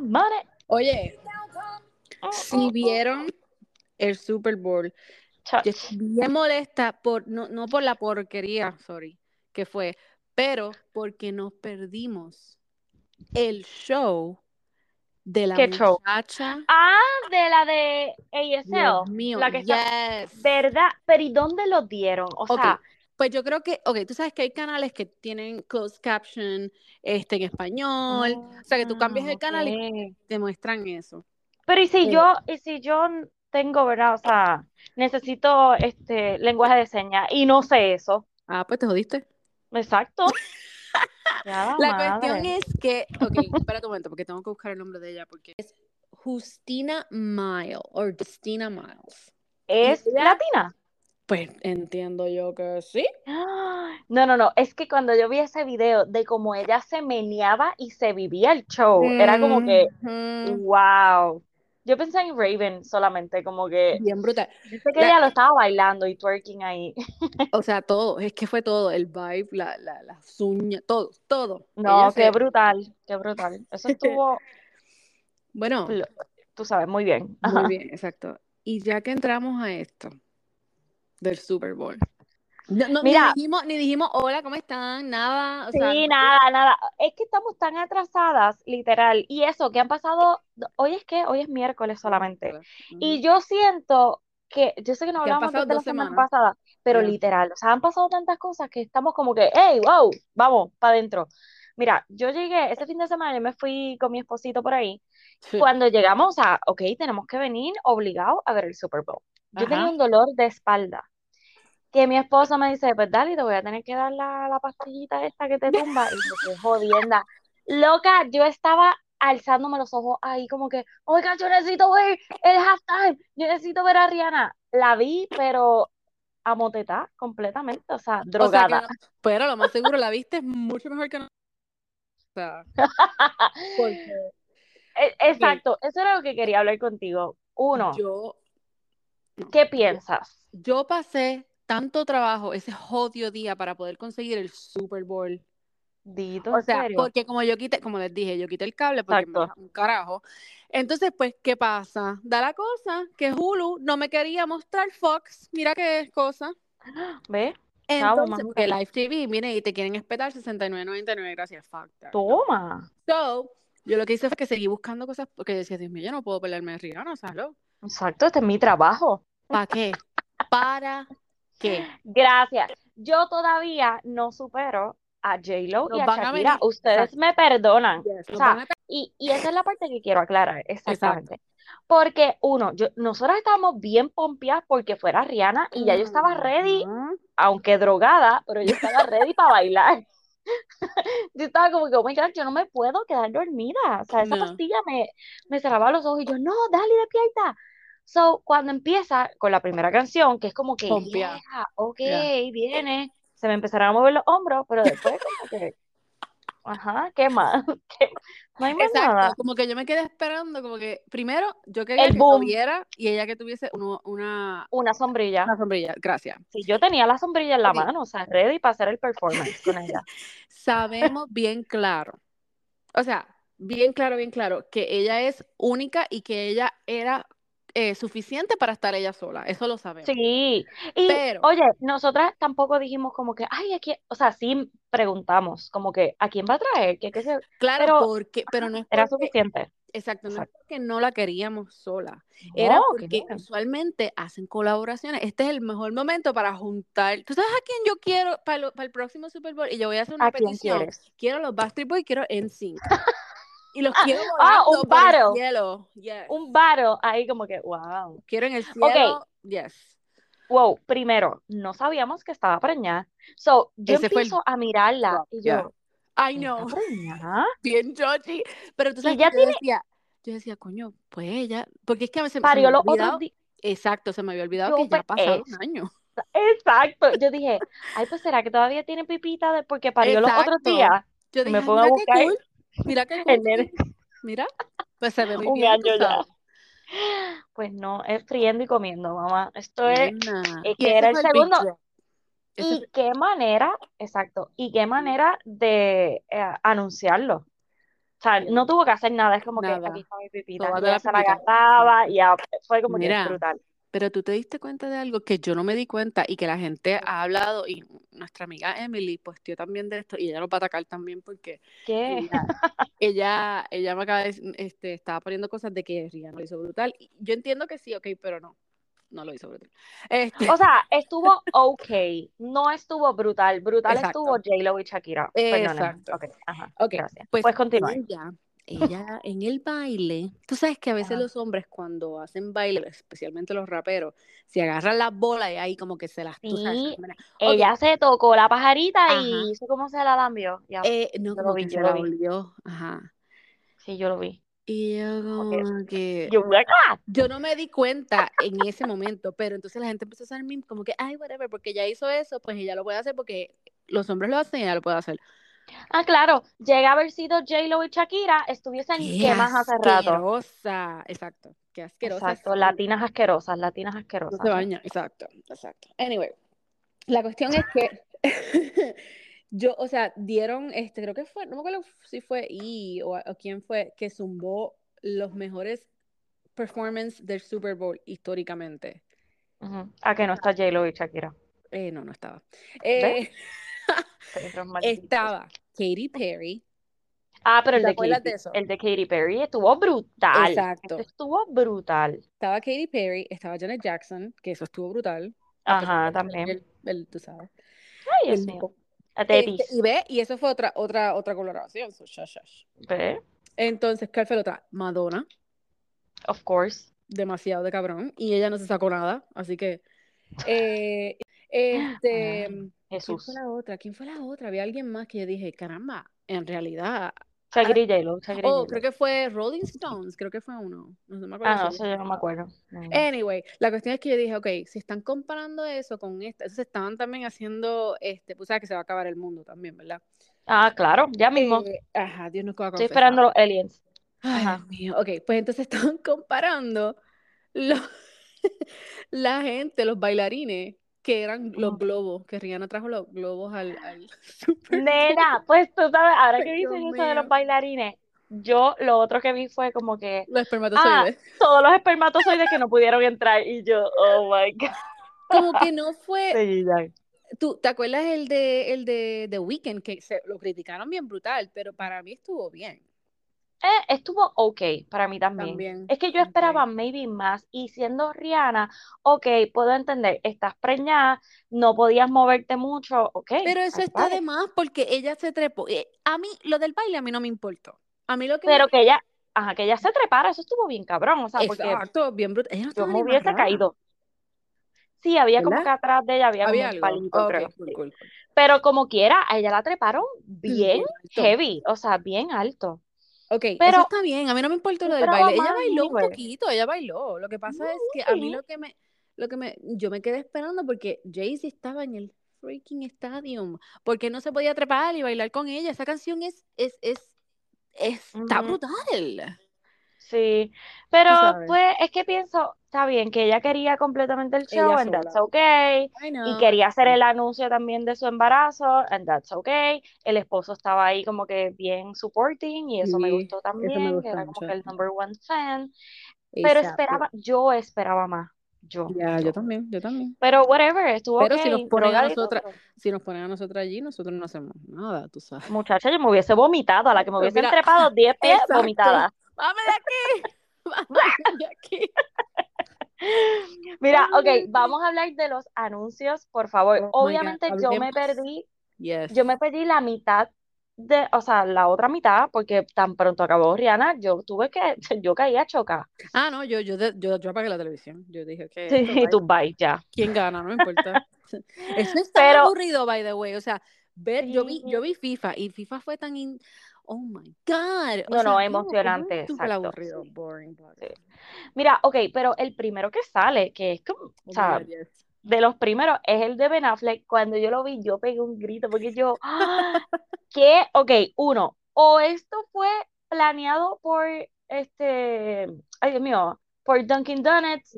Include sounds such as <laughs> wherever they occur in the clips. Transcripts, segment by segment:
money. Oye, Oh, si oh, oh. vieron el Super Bowl, yo estoy bien molesta por, no, no por la porquería, sorry, que fue, pero porque nos perdimos el show de la ¿Qué show? muchacha. Ah, de la de Dios ASL. mío, La que está. yes. ¿Verdad? Pero ¿y dónde lo dieron? O sea, pues yo creo que, ok, tú sabes que hay canales que tienen closed caption este, en español, o sea que tú cambias ah, el canal y te muestran eso. Pero ¿y si Eh, yo, y si yo tengo, ¿verdad? O sea, necesito este lenguaje de señas y no sé eso. ah, pues te jodiste. Exacto. <laughs> Ya la cuestión es que, ok, espera un momento, porque tengo que buscar el nombre de ella, porque es Justina Miles, o Justina Miles. ¿Es ella, latina? Pues entiendo yo que sí. ¡Ah! No, no, no. Es que cuando yo vi ese video de cómo ella se meneaba y se vivía el show, era como que, wow. Yo pensé en Raven solamente, como que Bien brutal. pensé que La- ella lo estaba bailando y twerking ahí. <laughs> o sea, todo, es que fue todo, el vibe, la, la, las uñas, todo, todo. Ella No, qué se, brutal, qué brutal. Eso <laughs> estuvo, bueno, tú sabes, muy bien. muy bien, exacto. Y ya que entramos a esto del Super Bowl, no, no, ni dijimos, ni dijimos hola, ¿cómo están? Nada, o sea, sí, no- nada, nada. Es que estamos tan atrasadas, literal. Y eso, que han pasado, hoy es que, hoy es miércoles solamente. Y yo siento que, yo sé que no hablamos pasado desde la semana semanas. pasada, pero literal, o sea, han pasado tantas cosas que estamos como que, hey, wow, vamos, para adentro. Mira, yo llegué, ese fin de semana yo me fui con mi esposito por ahí. Sí. Cuando llegamos, sea, ok, tenemos que venir obligados a ver el Super Bowl. Yo tenía Ajá. un dolor de espalda. Que mi esposo me dice, pues dale, te voy a tener que dar la, la pastillita esta que te tumba. Y yo, qué jodienda. Loca, yo estaba alzándome los ojos ahí como que, oiga, yo necesito ver el halftime, yo necesito ver a Rihanna. La vi, pero amotetá completamente, o sea, O sea que drogada. no, pero lo más seguro la viste mucho mejor que no. O sea, <laughs> porque Exacto, eso era lo que quería hablar contigo. Uno, yo, ¿qué piensas? yo pasé tanto trabajo ese jodido día para poder conseguir el Super Bowl. Dito, O ¿en sea, serio? porque como yo quité, como les dije, yo quité el cable porque me da un carajo. Entonces, pues, ¿qué pasa? Da la cosa que Hulu no me quería mostrar Fox. Mira qué cosa. Chavo, Entonces, porque. Live TV, mire, y te quieren espetar 69.99, gracias, no. Toma. So, yo lo que hice fue que seguí buscando cosas porque decía, Dios mío, yo no puedo pelearme de Rihanna, ¿sabes? Exacto, este es mi trabajo. ¿Para qué? ¿Para qué? Gracias. Yo todavía no supero a J-Lo y Nos a a Shakira. venir, Ustedes exacto, me perdonan. yes, O sea, a y, y esa es la parte que quiero aclarar, Exacto. exactamente. Porque, uno, yo, nosotros estábamos bien pompeadas porque fuera Rihanna y ya yo estaba ready, aunque drogada, pero yo estaba ready para bailar. <laughs> Yo estaba como que, oh my God, yo no me puedo quedar dormida. O sea, esa No. pastilla me, me cerraba los ojos y yo, no, dale, despierta. So, cuando empieza con la primera canción, que es como que, yeah, ok, viene, se me empezaron a mover los hombros, pero después como que, ajá, ¿qué más? <laughs> ¿Qué? No hay más Exacto, nada. como que yo me quedé esperando, como que primero yo quería El que boom, lloviera y ella que tuviese uno- una, una sombrilla. una sombrilla. Gracias. Sí, yo tenía la sombrilla en la mano, o sea, ready para hacer el performance con ella. <laughs> Sabemos bien claro, o sea, bien claro, bien claro, que ella es única y que ella era eh, suficiente para estar ella sola. Eso lo sabemos. Sí, y Pero, oye, nosotras tampoco dijimos como que, ay, aquí, o sea, sí preguntamos, como que, ¿a quién va a traer? ¿Qué, qué se... claro, Pero porque, pero no es era suficiente. exacto, no es porque no la queríamos sola. Era porque usualmente hacen colaboraciones. Este es el mejor momento para juntar. ¿Tú sabes a quién yo quiero para, lo- para el próximo Super Bowl? Y yo voy a hacer una ¿A quién petición. Quiero los Backstreet Boys, quiero NSYNC. <laughs> Y los quiero Ah, un battle, cielo. Yes. un battle, ahí como que, wow. Quiero en el cielo. Yes. wow, primero, no sabíamos que estaba preñada. So, yo Ese fue el empiezo a mirarla y Yeah. yo, I ¿está know. preñada? <laughs> Bien Georgie. Pero tú Y sabes que ya yo tiene, decía, yo decía, coño, pues ella, porque es que a veces se me parió había los otros olvidado, días. exacto, se me había olvidado Yo, que ya pues, ha pasado un año. exacto. Yo dije, ay, pues, ¿será que todavía tiene pipita de porque parió los otros Exacto. días? Yo Y dije, me ay, pongo a buscar cool, mira qué <laughs> cool. Mira, pues se ve muy un bien, año ya. Pues no, es friendo y comiendo, mamá. Esto es, es Y que era el segundo. Y qué manera, exacto, y qué manera de eh, anunciarlo. O sea, no tuvo que hacer nada, es como que aquí está mi pipita. Tómate Y ella la se la agarraba y ya fue como que Mira, brutal. Pero tú te diste cuenta de algo que yo no me di cuenta y que la gente ha hablado y nuestra amiga Emily posteó también de esto y ella nos va a atacar también porque ¿Qué? ella, <laughs> ella, ella me acaba de este, estaba poniendo cosas de que Rihanna lo hizo brutal. Yo entiendo que sí, ok, pero no, no lo hizo brutal. Este, O sea, estuvo ok, no estuvo brutal. Brutal Exacto. estuvo J-Lo y Shakira. Perdóname. Exacto. Ok, ajá. Ok, Gracias. pues Puedes continuar. Ella, en el baile, tú sabes que a veces Ajá. los hombres cuando hacen baile, especialmente los raperos, se agarran las bolas y ahí como que se las, tú sabes, Sí, Ella se tocó la pajarita Ajá. y hizo como se la lambió. Ya, eh, no, yo lo vi, yo lo la vi. volvió, ajá. Sí, yo lo vi. Y yo Como que, Yo, ¡ah! yo no me di cuenta en ese momento, pero entonces la gente empezó a hacer memes como que, ay, whatever, porque ya hizo eso, pues ella lo puede hacer porque los hombres lo hacen y ella lo puede hacer. Ah, claro, llega a haber sido J-Lo y Shakira, estuviesen ¡Qué quemas hace rato. asquerosa! Exacto, qué asquerosa. Exacto, latinas asquerosas, latinas No asquerosas. se baña, exacto, exacto. Anyway, la cuestión es que <laughs> yo, o sea, dieron, este, creo que fue, no me acuerdo si fue I o, o quién fue, que zumbó los mejores performances del Super Bowl históricamente. Ujú. A que no está J-Lo y Shakira. Eh, no, no estaba. Eh. Estaba Katy Perry. Ah, pero el ¿Te de, acuerdas Katy, de eso? el de Katy Perry estuvo brutal. Exacto. Este estuvo brutal. Estaba Katy Perry, estaba Janet Jackson, que eso estuvo brutal. Ajá, también. el- el- tú sabes. Ay, el mío. Este, y ve, y eso fue otra, otra, otra coloración. so, shush, shush. Ve, Entonces, ¿cuál fue la otra? Madonna, Of course. demasiado de cabrón, y ella no se sacó nada, así que. eh, este. Ay, ¿Quién Jesús. fue la otra? ¿Quién fue la otra? Había alguien más que yo dije, caramba, en realidad. J-Lo, Shakira y Oh, creo que fue Rolling Stones, creo que fue uno. No me acuerdo Ah, no sé, yo no me acuerdo. No. Anyway, la cuestión es que yo dije, ok, si están comparando eso con esta, entonces estaban también haciendo, este, pues sabes que se va a acabar el mundo también, ¿verdad? Ah, claro, ya mismo. Eh, ajá, Dios nos va a Estoy confesar. esperando los aliens. Ay, Ajá. Dios mío. Ok, pues entonces <laughs> estaban comparando los- <laughs> la gente, los bailarines, que eran los globos, que Rihanna trajo los globos al, al <laughs> Super. Nena, pues tú sabes, ahora que dicen eso de los bailarines, yo lo otro que vi fue como que Los espermatozoides. todos los espermatozoides que no pudieron entrar y yo, oh my god. Como que no <laughs> fue, Sí, tú, ¿te acuerdas el de el de The Weeknd que se lo criticaron bien brutal, pero para mí estuvo bien Eh, estuvo ok para mí también. también. Es que yo esperaba maybe más y siendo Rihanna, ok, puedo entender, estás preñada, no podías moverte mucho, ok. Pero eso está de más porque ella se trepó. Eh, A mí, lo del baile a mí no me importó. A mí lo que me- Pero que ella, ajá, que ella se trepara, eso estuvo bien cabrón, o sea, porque Exacto, bien brutal. Ella no yo me hubiese caído. Sí, había como que atrás de ella había como un palito, creo. cool, cool. Pero como quiera, a ella la treparon bien heavy, o sea, bien alto. Ok, eso Pero está bien. A mí no me importó yo lo del baile. Ella bailó un poquito, ella bailó. Lo que pasa es que a mí lo que me, lo que me, yo me quedé esperando porque Jay-Z estaba en el freaking stadium, porque no se podía trepar y bailar con ella. Esa canción es, es, es, está brutal. Sí, pero pues es que pienso, está bien, que ella quería completamente el show, Ella and that's okay, y quería hacer el anuncio también de su embarazo, and that's okay. El esposo estaba ahí como que bien supporting, y eso me gustó me también, que era como que el number one fan, pero Exacto. esperaba, yo esperaba más, yo, Ya, yo también, yo también. Pero whatever, estuvo Pero si nos okay, ponen a nosotras, pero si nos ponen a nosotras allí, nosotros no hacemos nada, tú sabes. muchacha, yo me hubiese vomitado, a la que me <laughs> Pues hubiesen mira, trepado 10 pies, <laughs> vomitada. ¡Vamos de aquí! <laughs> ¡Vamos <laughs> de aquí! Mira, ok, vamos a hablar de los anuncios, por favor. Oh Obviamente yo me perdí, Yes. yo me perdí la mitad de, o sea, la otra mitad, porque tan pronto acabó Rihanna, yo tuve que, <laughs> yo caía choca. Ah, no, yo, yo, yo, yo apagué la televisión. Yo dije que Sí, esto, y bye. tú bye, ya. ¿Quién gana? No me importa. Eso es tan Pero, aburrido, by the way. O sea, ver, yo vi, sí, yo vi FIFA y FIFA fue tan in- Oh my God. O no, sea, no, emocionante, es súper aburrido, sí, boring. sí. blah. Mira, ok, pero el primero que sale, que es como, o Oh sea, yes. de los primeros, es el de Ben Affleck. Cuando yo lo vi, yo pegué un grito, porque yo, ¡ah! ¿qué? Ok, uno, o esto fue planeado por, este, ay Dios mío, por Dunkin' Donuts,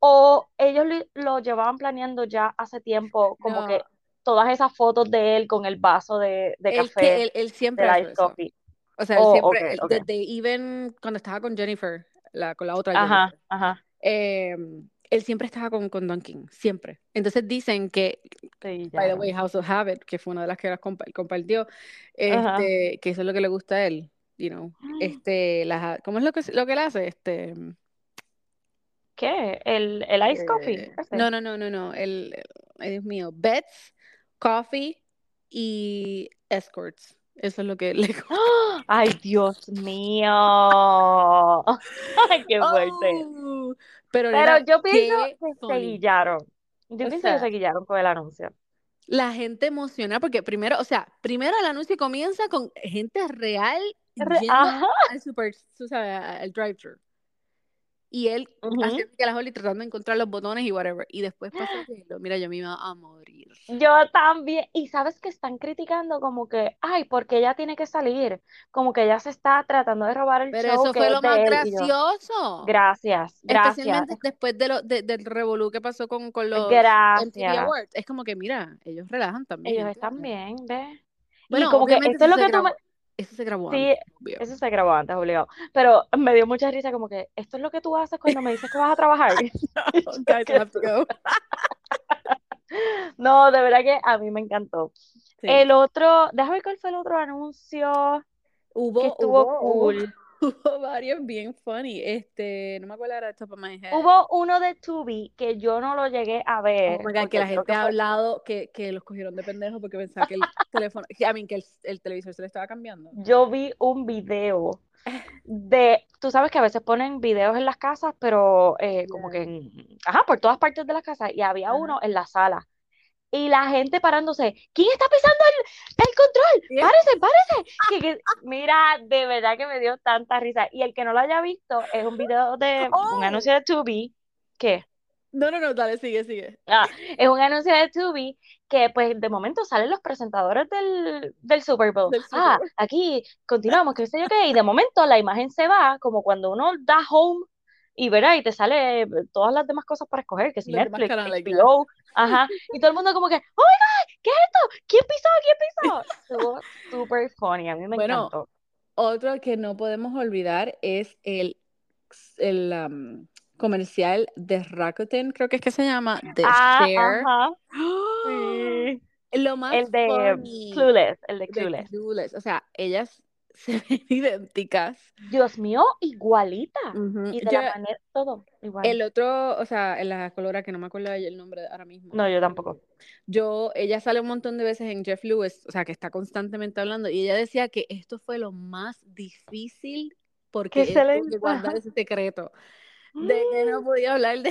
o ellos lo llevaban planeando ya hace tiempo, como que todas esas fotos de él con el vaso de, de él, que, café, él, él de siempre la eso. O sea, él Oh, siempre, ok, él- ok. desde even cuando estaba con Jennifer, la, con la otra Ajá, Jennifer, ajá. eh, él siempre estaba con, con Dunkin, siempre. Entonces dicen que, Sí, by the way, House of Habit, que fue una de las que las compa- compartió, este, que eso es lo que le gusta a él, you know, <gasps> este, las, ¿cómo es lo que, lo que él hace? Este, ¿Qué? ¿El, el ice coffee? eh, no, no, no, no, no, el, ay Dios mío, Bets, Coffee y Escorts. Eso es lo que <laughs> le. <gasps> ¡Ay, Dios mío! ¡Ay, <laughs> qué fuerte! Oh, pero yo pienso que se guillaron. Yo O pienso que sea, se guillaron con el anuncio. la gente emociona porque primero, o sea, primero el anuncio comienza con gente real Re- yendo al super, tú sabes, a- al drive-thru. Y él haciendo que la Holly tratando de encontrar los botones y whatever. Y después pasa <gasps> J-Lo. Mira, yo me iba a morir. Yo también. Y sabes que están criticando como que, ay, porque ella tiene que salir. Como que ella se está tratando de robar el Pero show eso que fue lo más él. Y gracioso. gracias, gracias, Especialmente después de lo, de- del revolú que pasó con, con los MTV gracias. Awards. Es como que, mira, ellos relajan también, Ellos están bien, ¿ves? Y Bueno, como que esto es lo que tú me... eso se grabó Sí, antes, obvio. eso se grabó antes, obligado. Pero me dio mucha risa como que, esto es lo que tú haces cuando me dices que vas a trabajar. <laughs> <laughs> Guys, I have to go. <laughs> No, de verdad que a mí me encantó. Sí. El otro, déjame ver cuál fue el otro anuncio que Hubo, estuvo hubo, hubo, cool. hubo <laughs> varios bien funny. Este, no me acuerdo ahora de top of my head. Hubo uno de Tubi que yo no lo llegué a Oh ver my God, que la gente que ha fue, hablado que, que los cogieron de pendejos porque pensaba que el <laughs> teléfono, I mean, que el, el televisor se le estaba cambiando. yo vi un video de, tú sabes que a veces ponen videos en las casas, pero eh, como que en, ajá, por todas partes de las casas y había uno en la sala y la gente parándose, ¿quién está pisando el, el control? Párese, párese. <laughs> Que, que- mira, de verdad que me dio tanta risa y el que no lo haya visto es un video de un Oh, anuncio de Tubi, ¿qué? no, no, no, dale, sigue, sigue. Ah, es un anuncio de Tubi que pues de momento salen los presentadores del, del Super Bowl. Del Super Ah, Bowl. aquí continuamos, qué sé yo qué, y de momento la imagen se va, como cuando uno da home y verá, y te sale todas las demás cosas para escoger, que si Netflix. HBO, ajá, y todo el mundo como que, oh my God, ¿qué es esto? ¿Quién pisó? ¿Quién pisó? <laughs> Estuvo super funny, a mí me Bueno, encantó. otro que no podemos olvidar es el, el um, comercial de Rakuten, creo que es que se llama, de Ah, ajá, ¡Ah! sí. Lo más El de funny Clueless, el de de Clueless. Clueless, o sea, ellas se <laughs> ven idénticas. Dios mío, igualita. Y de Yo, la manera, todo igual. el otro, o sea, en la colora que no me acuerdo el nombre ahora mismo. No, yo tampoco. Yo, ella sale un montón de veces en Jeff Lewis, o sea, que está constantemente hablando, y ella decía que esto fue lo más difícil porque Que se le guardar <laughs> ese secreto <gasps> de que no podía hablar de,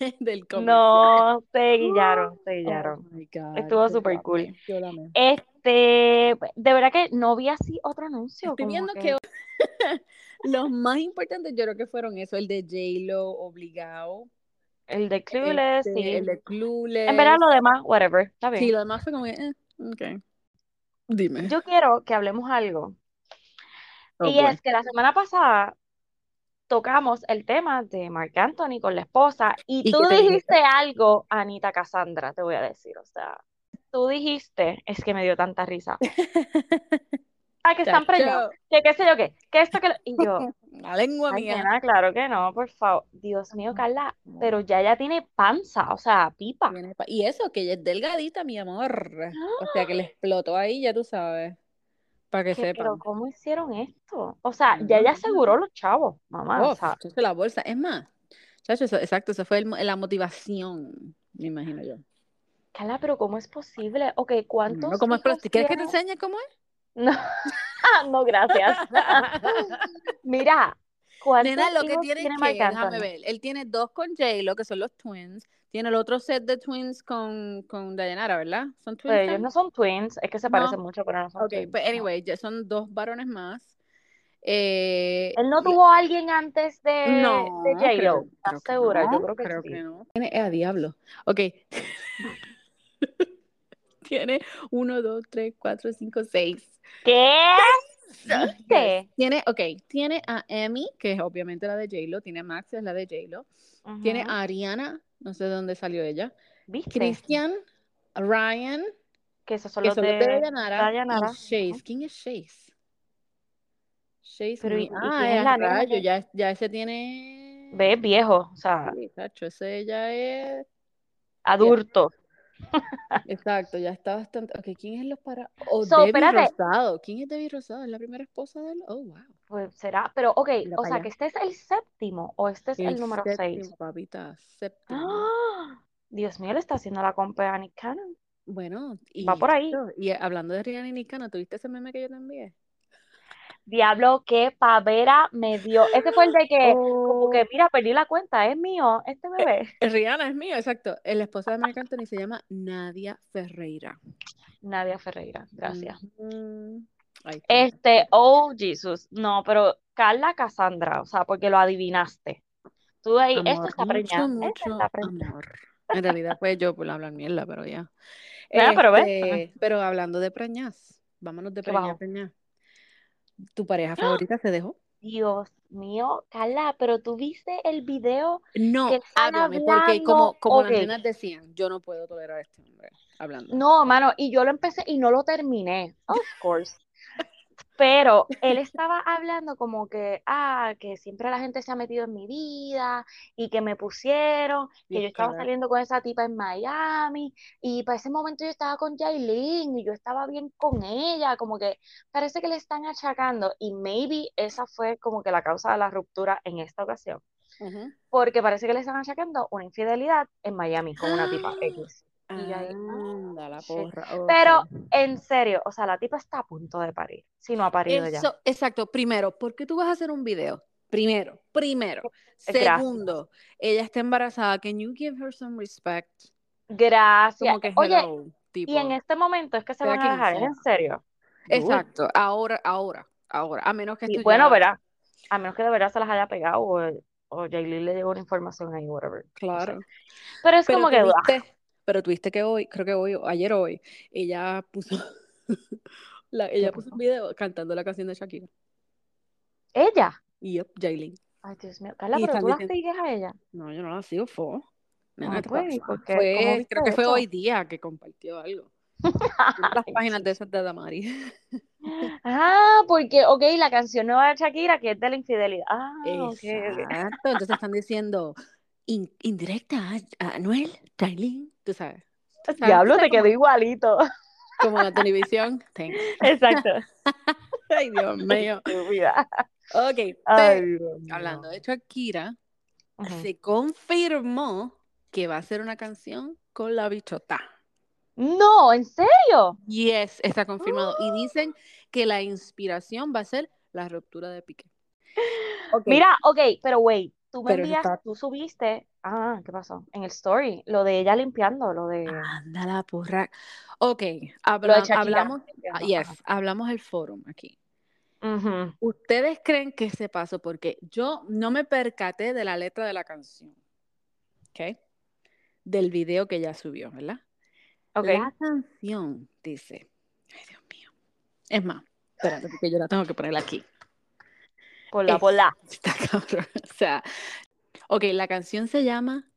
<laughs> del comercial. No, se guillaron, se Oh guillaron. my God, Estuvo súper cool. yo amé. Este, de verdad que no vi así otro anuncio, Estoy viendo que que <laughs> los más importantes yo creo que fueron eso, el de J-Lo obligado, el de Clueless, este, sí. el de En verdad Clueless. lo demás, whatever, está Sí, lo demás fue como que, eh, ok. Dime. Yo quiero que hablemos algo. Oh, Y es que la semana pasada tocamos el tema de Marc Anthony con la esposa y ¿Y tú dijiste algo, Anita Cassandra, te voy a decir, o sea, tú dijiste, es que me dio tanta risa. <laughs> Ah, que están preñados, que qué sé yo qué, que esto que lo... Y yo, <laughs> la lengua ay, mía. nena, claro que no, por favor. Dios mío, Carla, pero ya ella tiene panza, o sea, pipa. Y eso, que ella es delgadita, mi amor. O sea, que le <gasps> explotó ahí, ya tú sabes, para que ¿Qué- pero cómo hicieron esto? O sea, ya ella aseguró los chavos, mamá, o Uf, sea, la bolsa. Es más, chacho, eso- exacto, eso fue el la motivación, me imagino yo. Carla, pero ¿cómo es posible? Ok, No, ¿cuántos ¿cómo es? ¿Quieres que te enseñe cómo es? No, <laughs> no, gracias. <laughs> Mira, ¿cuántos Nena, lo que tiene que, déjame ver, él tiene dos con J-Lo, que son los twins. Tiene el otro set de twins con, con Dayanara, ¿verdad? ¿Son twins ellos no son twins, es que se parecen mucho, pero no son Ok, twins. pues no. anyway, ya son dos varones más. Eh, Él no tuvo a alguien antes de, de no, J-Lo, ¿estás segura? Yo creo que creo sí. que no. Tiene, eh, a diablo. Ok. <laughs> Tiene uno, dos, tres, cuatro, cinco, seis. ¿Qué? ¿Viste? Tiene, ok, tiene a Emmy, que es obviamente la de J-Lo, tiene a Max, es la de J-Lo, tiene a Ariana, no sé de dónde salió ella, ¿Viste? Christian, Ryan, Que esos son que los son los de de Dayanara, Dayanara. y Chase. ¿Quién es Chase? Chase Pero, Me. ¿y- y ah, es la rayo, ya, ya ese tiene. Ve, viejo, o sea, Sí, ese ya es. adulto. Exacto, ya está bastante. Ok, ¿quién es los para.? O So, Debbie espérate. Rosado. ¿Quién es Debbie Rosado? ¿Es la primera esposa de él? Oh, wow. Pues será, pero ok, Mira o sea allá. que este es el séptimo o este es el, número seis. séptimo, papita, séptimo. ¡Ah! Dios mío, le está haciendo la compra a Nick Cannon. Bueno, y, Va por ahí. y hablando de Rihanna y Nicana, ¿tuviste ese meme que yo te envié? Diablo, qué pavera me dio. Ese fue el de que, como Oh, que, mira, perdí la cuenta, es mío, este bebé. Rihanna es mío, exacto. La esposa de Marc Anthony se llama Nadia Ferreira. Nadia Ferreira, gracias. Este, oh, Jesus. No, pero Carla Cassandra, o sea, porque lo adivinaste. Tú ahí, esto está preñado. Mucho está preñado. amor. En realidad, pues yo por hablar mierda, pero ya. <laughs> Nada, pero ves. Este, pero hablando de preñas, vámonos de ¿Qué preña bajo? a preña. ¿Tu pareja favorita se dejó? Dios mío, Carla, pero tú viste el video No, háblame, porque como, hablando. como las nenas decían, yo no puedo tolerar a este hombre hablando. No, mano, y yo lo empecé y no lo terminé, of course. Pero <laughs> él estaba hablando como que, ah, que siempre la gente se ha metido en mi vida y que me pusieron, que yo estaba claro. saliendo con esa tipa en Miami y para ese momento yo estaba con Jailin y yo estaba bien con ella, como que parece que le están achacando y maybe esa fue como que la causa de la ruptura en esta ocasión, porque parece que le están achacando una infidelidad en Miami con una tipa X. Y yo ahí, Anda, la shit. porra. Pero en serio, o sea, la tipa está a punto de parir, si no ha parido ya. Exacto. Primero, ¿por qué tú vas a hacer un video? Primero, primero. Gracias. Segundo, ella está embarazada. Can you give her some respect? Gracias. Como que Oye, hello, tipo. y en este momento es que se van a dejar, ¿es sea. en serio? Exacto. Ahora, ahora, ahora. A menos que Y bueno, ya- verá, a menos que de verdad se las haya pegado o, o Jailin le llegó una información ahí, whatever. no sé. Claro. Pero es Pero como que, ah, tuviste, pero tuviste que hoy, creo que hoy, ayer o hoy, ella puso, <laughs> la, ella puso un video cantando la canción de Shakira. ella. Y yep, Jailin. Ay, Dios mío. Carla, Y pero tú la diciendo- sigues a ella. No, yo no la sigo, fue. Ah, ¿qué pues, ¿y pasa? por qué? Fue- ¿Cómo viste creo que fue eso? hoy día que compartió algo. Las <laughs> páginas de esas de Damari. <laughs> Ah, porque, ok, la canción nueva de Shakira, que es de la infidelidad. Ah, ok, ok. Exacto. Entonces están diciendo in- indirecta a a Anuel, Jailin, tú sabes. Diablo, te quedó igualito. <laughs> Como, la televisión. Thanks. Exacto. <laughs> Ay, Dios mío. Ok, Ay, pero, Dios mío. hablando de Shakira, se confirmó que va a hacer una canción con la bichota. No, ¿en serio? Yes, está confirmado. Y <gasps> dicen que la inspiración va a ser la ruptura de Piqué. Ok, Mira, ok, pero wait, tú me está- tú subiste, ah, ¿qué pasó? En el story, lo de ella limpiando, lo de, Anda la porra. Ok, de hablamos, ah, yes, hablamos el forum aquí. ¿Ustedes creen que se pasó? Porque yo no me percaté de la letra de la canción, ¿ok? Del video que ella subió, ¿verdad? Ok, La canción dice, ay Dios mío, es más, espérate, porque yo la tengo que poner aquí. Por la, Es- por la. Está cabrón. O sea, ok, la canción se llama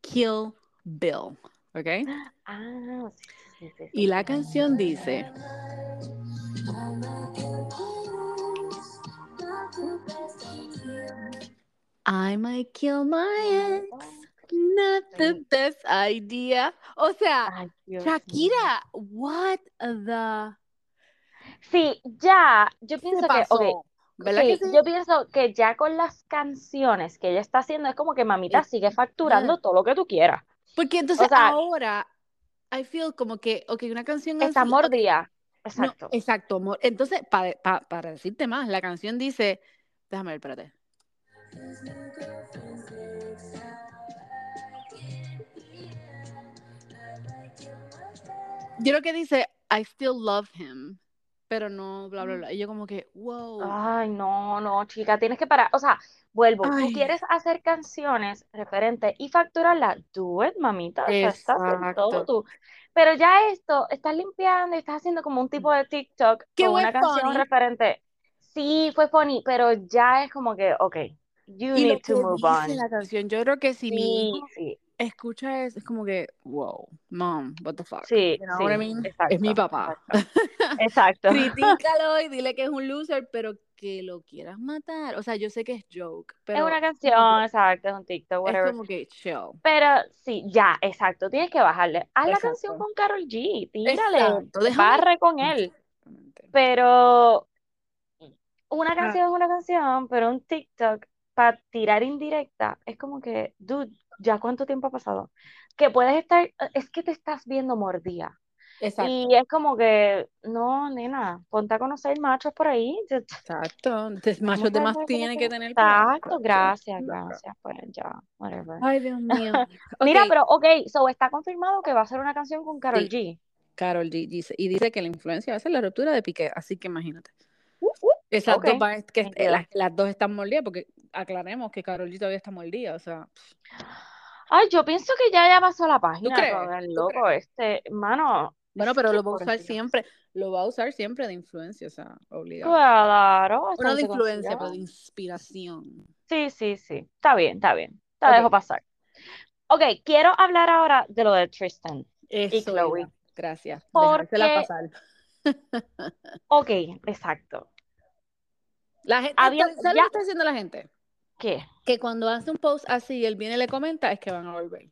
Kill Bill, ¿ok? Ah, sí, sí, sí, sí, Y la canción dice, I might kill my ex, not the best idea. O sea, Ay. Shakira, what the Sí, ya, yo pienso que, ok, pasó? ¿Verdad sí, que sí? yo pienso que ya con las canciones que ella está haciendo es como que mamita Es- sigue facturando yeah. todo lo que tú quieras. Porque entonces O sea- ahora I feel como que, ok, una canción Está así, mordida. no, Exacto. exacto, amor. Entonces, pa- pa- para decirte más, la canción dice, déjame ver, espérate. Yo creo que dice, I still love him, pero no, bla, bla, bla. Y yo como que, wow. Ay, no, no, chica, tienes que parar. O sea, vuelvo, Ay. tú quieres hacer canciones referentes y facturarlas, do it, mamita. O sea, estás en todo tú. Pero ya esto, estás limpiando y estás haciendo como un tipo de TikTok Que con una canción funny. referente. Sí, fue funny, pero ya es como que, ok, you Y lo need que to move dice on. la canción, yo creo que si mi Sí, hijo sí, escucha eso, es como que, wow, mom, what the fuck. sí, You know sí, what I mean? exacto, es mi papá. exacto. <laughs> Exacto. Critícalo y dile que es un <laughs> loser, pero que lo quieras matar. O sea, yo sé que es joke, pero es una canción, exacto, es un TikTok, es whatever. como que chill. Pero sí, ya, exacto, tienes que bajarle. Haz la canción con Karol G, tírale, barre con <laughs> él. Pero una Ah. canción es una canción, pero un TikTok para tirar indirecta es como que, dude, ¿ya cuánto tiempo ha pasado? Que puedes estar, es que te estás viendo mordida. Exacto. Y es como que, no, nena, ponte a conocer machos por ahí. <laughs> Exacto. Entonces, machos de más tiene que tener. Exacto, gracias, gracias, pues ya, whatever. Ay, Dios <laughs> mío. Mira, pero ok, so está confirmado que va a ser una canción con Karol Sí. G. Carol G dice, y dice que la influencia va a ser la ruptura de Piqué, así que imagínate. Uh, uh. Esas Ok, dos que las, las dos están mordidas, porque aclaremos que Carol G todavía está mordida, o sea, Ay, yo pienso que ya ya pasó la página crees? con el ¿Tú loco este, mano. bueno, pero lo va a usar siempre, lo va a usar siempre de influencia, o sea, obligado. Claro, No de influencia, pero de inspiración. Sí, sí, sí. Está bien, está bien. Te Ok. dejo pasar. Ok, quiero hablar ahora de lo de Tristan. Eso Chloe. era. Gracias. Porque- Dejársela pasar. <laughs> Ok, exacto. La gente, Había- ¿sabes lo que está diciendo la gente? ¿Qué? Que cuando hace un post así y él viene y le comenta, es que van a volver.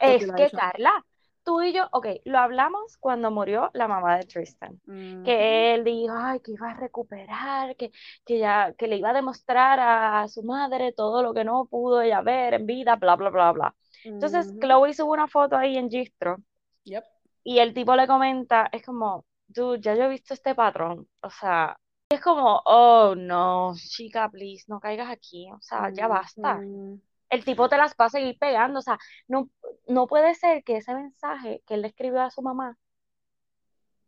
Es que. Carla, tú y yo, ok, lo hablamos cuando murió la mamá de Tristan. Que él dijo, ay, que iba a recuperar, que, que, ya, que le iba a demostrar a su madre todo lo que no pudo ella ver en vida, bla, bla, bla, bla. Entonces, Ujú. Chloe sube una foto ahí en Gistro Yep. y el tipo le comenta, es como, dude, ya yo he visto este patrón, o sea, es como, oh, no, chica, please, no caigas aquí, o sea, ya basta. El tipo te las va a seguir pegando, o sea, no, no puede ser que ese mensaje que él le escribió a su mamá,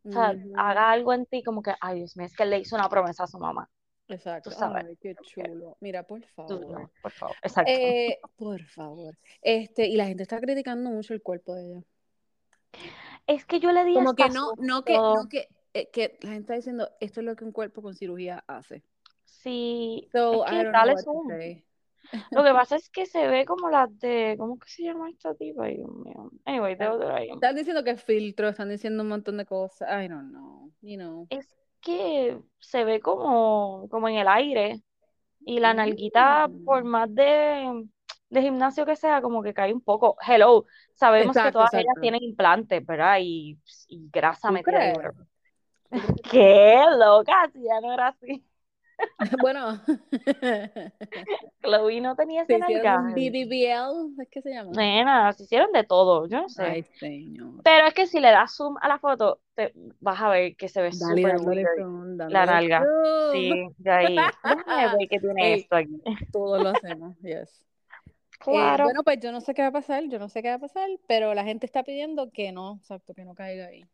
o sea, haga algo en ti como que, ay, Dios mío, es que él le hizo una promesa a su mamá. Exacto. Ay, qué chulo. Mira, por favor. no, por favor, exacto. Eh, por favor. Este, y la gente está criticando mucho el cuerpo de ella. Es que yo le di Como que no, no que, no que, que la gente está diciendo esto es lo que un cuerpo con cirugía hace. Sí, So, es I que don't know dale what to zoom. say. Lo que pasa <laughs> es que se ve como las de, ¿cómo que se llama esta tipa? Anyway, de otra. Están diciendo que es filtro, están diciendo un montón de cosas. I don't know, you know. Es que se ve como, como en el aire. Y la nalguita, por Mm. más de, de gimnasio que sea, como que cae un poco. Hello, sabemos que Exacto, todas ellas exacto. tienen implantes, ¿verdad? Y, y grasa ¿Tú metida ¿Qué, loca? Si ya no era así. <laughs> Bueno, Chloe no tenía se ese nalgaje. BBBL, ¿es que se llama? Nena, se hicieron de todo, yo no sé. Ay, señor. Pero es que si le das zoom a la foto, te vas a ver que se ve súper la nalga. zoom. Sí, de ahí. Déjame ver qué tiene <laughs> Ey. esto aquí. Todo lo <laughs> hacemos, yes. Eh, Claro. bueno, pues yo no sé qué va a pasar, yo no sé qué va a pasar, pero la gente está pidiendo que no, exacto, que no caiga ahí.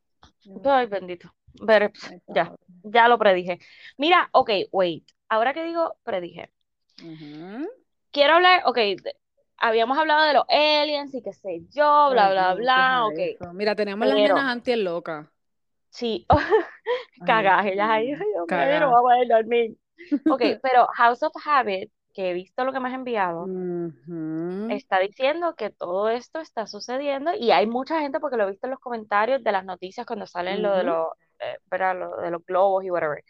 Ay, bendito. Pero, sé, ya, ya lo predije. Mira, ok, wait. Ahora que digo predije. Quiero hablar, ok, habíamos hablado de los aliens y qué sé yo, bla, bla, bla, ok. Mira, tenemos las Pero- nenas anti locas. Sí, <laughs> cagaje, ellas ahí, yo cagaje. no voy a poder dormir. Ok, <laughs> pero House of Habit, que he visto lo que me has enviado, está diciendo que todo esto está sucediendo y hay mucha gente porque lo he visto en los comentarios de las noticias cuando salen lo de los, eh, lo de los globos y whatever,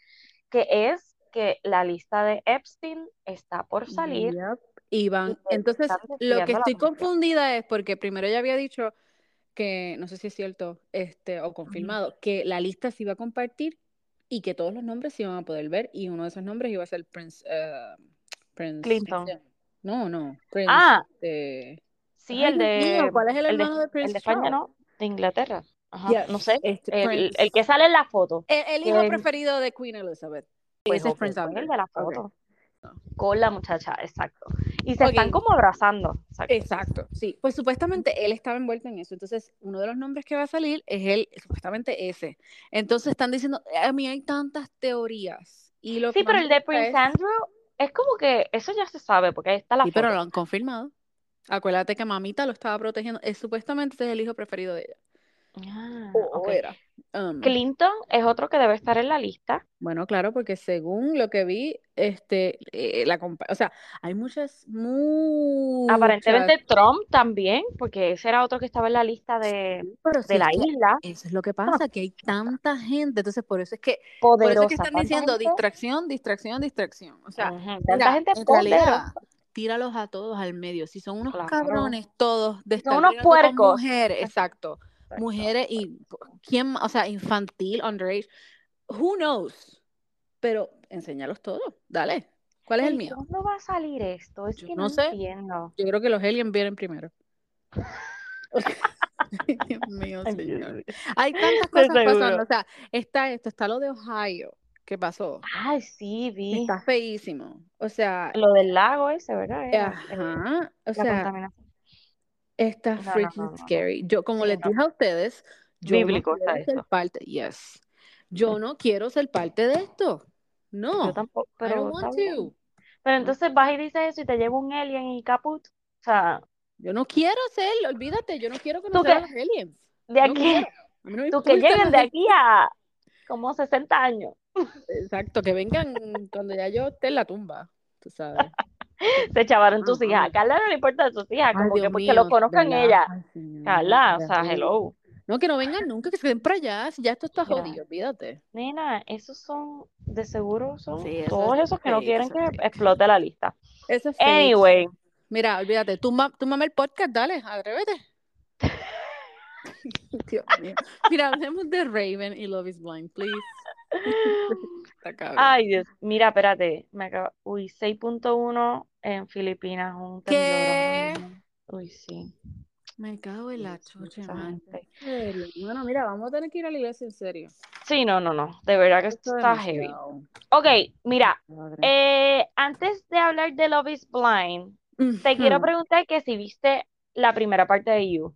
que es que la lista de Epstein está por salir. Yep. Y van, y entonces lo que estoy confundida es porque primero ella había dicho que, no sé si es cierto, este, o confirmado, que la lista se iba a compartir y que todos los nombres se iban a poder ver y uno de esos nombres iba a ser Prince, eh, Prince Clinton. No, no, Prince, Ah. este, Sí, Ay, el Dios mío, de, ¿cuál es el el de, hermano de el Prince de España, Charles? ¿no? De Inglaterra. Ajá, no sé. este, El, el que sale en la foto. El, el hijo preferido de Queen Elizabeth. Pues, Ese es Prince Albert. el de la foto. Con la muchacha, exacto. Y se están Ok. como abrazando. Exacto. Exacto, sí. Pues supuestamente él estaba envuelto en eso. Entonces, uno de los nombres que va a salir es él, supuestamente ese. Entonces, están diciendo, a mí hay tantas teorías. Y lo Sí, pero el de Prince es- Andrew es como que eso ya se sabe, porque ahí está la Sí, foto. pero lo han confirmado. Acuérdate que mamita lo estaba protegiendo. Es supuestamente ese es el hijo preferido de ella. Ah, o era. Um, Clinton es otro que debe estar en la lista. bueno, claro, porque según lo que vi, este, eh, la o sea, hay muchas, muchas, Aparentemente Trump también, porque ese era otro que estaba en la lista de, pero de la isla. eso es lo que pasa, que hay tanta gente, entonces por eso es que, por eso es Poderosa. que están ¿Tanta diciendo gente? distracción, distracción, distracción. O sea, Ujú, Tanta mira, gente en poderosa. realidad, tíralos a todos al medio. Si son unos Claro. cabrones todos de Son estar unos bregando con puercos. mujeres, exacto, Exacto. Mujeres y quién, o sea, infantil, underage, who knows, pero enséñalos todos, dale. ¿Cuál es el ¿Y mío? ¿Cuándo va a salir esto? Es Yo que no no sé. entiendo. Yo creo que los aliens vienen primero. <laughs> <laughs> Dios mío, señor. Hay tantas cosas seguro. pasando. O sea, está esto, está lo de Ohio. ¿Qué pasó? Ay, sí, vi. Está feísimo. O sea, Lo del lago ese, ¿verdad? Era, ajá. O la sea, contaminación. Está No, freaking no, no, no. scary. Yo, como les dije a ustedes, yo Bíblico no quiero ser eso. parte. Yes. Yo no quiero ser parte de esto. No. Yo tampoco, I pero don't está want to. Pero entonces vas y dices eso y te lleva un alien y caput. O sea, Yo no quiero ser, olvídate, yo no quiero conocer a que, los aliens. de aquí. A no tú que lleguen de aquí a como 60 años. Exacto, que vengan cuando ya yo esté en la tumba, tú sabes. <laughs> Se chavaron tus hijas. A Carla no le importa tus hijas, Ay, como Dios que porque lo mío, conozcan ¿verdad? ella. Ay, señor, Carla, o sea, hello. No, que no vengan nunca, que se queden para allá, si ya esto está Mira, jodido, olvídate. nena, esos son, de seguro son Sí, eso todos es esos que no quieren que fake. explote la lista. Eso es fake. Anyway, Mira, olvídate, tú, ma tú mame el podcast, dale, atrévete. <laughs> <laughs> Dios mío. Mira, hablemos de Raven y Love is Blind, please. <laughs> Ay Dios, mira, espérate, me acabo, uy, 6.1 en Filipinas, un ¿Qué? Uy, sí, Me cago en la serio. Bueno, mira, vamos a tener que ir a la iglesia en serio. Sí, no, no, no, de verdad que esto Esto es está heavy. Ok, mira, eh, antes de hablar de Love is Blind, te quiero preguntar que si viste la primera parte de You.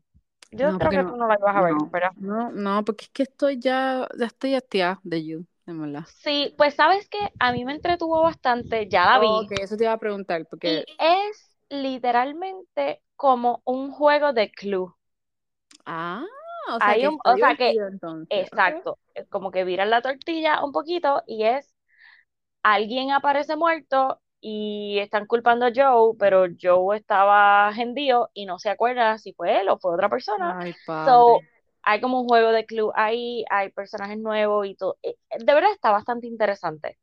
Yo No, creo que no, tú no la ibas a ver, no, ¿verdad? no, no, porque es que estoy ya, ya estoy hastiada de You, de verdad. Sí, pues sabes que a mí me entretuvo bastante, ya la vi, Ok, eso te iba a preguntar, y porque, es literalmente como un juego de clue. ah, o sea Hay que un, está o sea que, divertido entonces. Exacto, es como que viran la tortilla un poquito y es alguien aparece muerto y están culpando a Joe, pero Joe estaba hendido y no se acuerda si fue él o fue otra persona. Ay, So, hay como un juego de clue ahí, hay personajes nuevos y todo. Eh, De verdad está bastante interesante.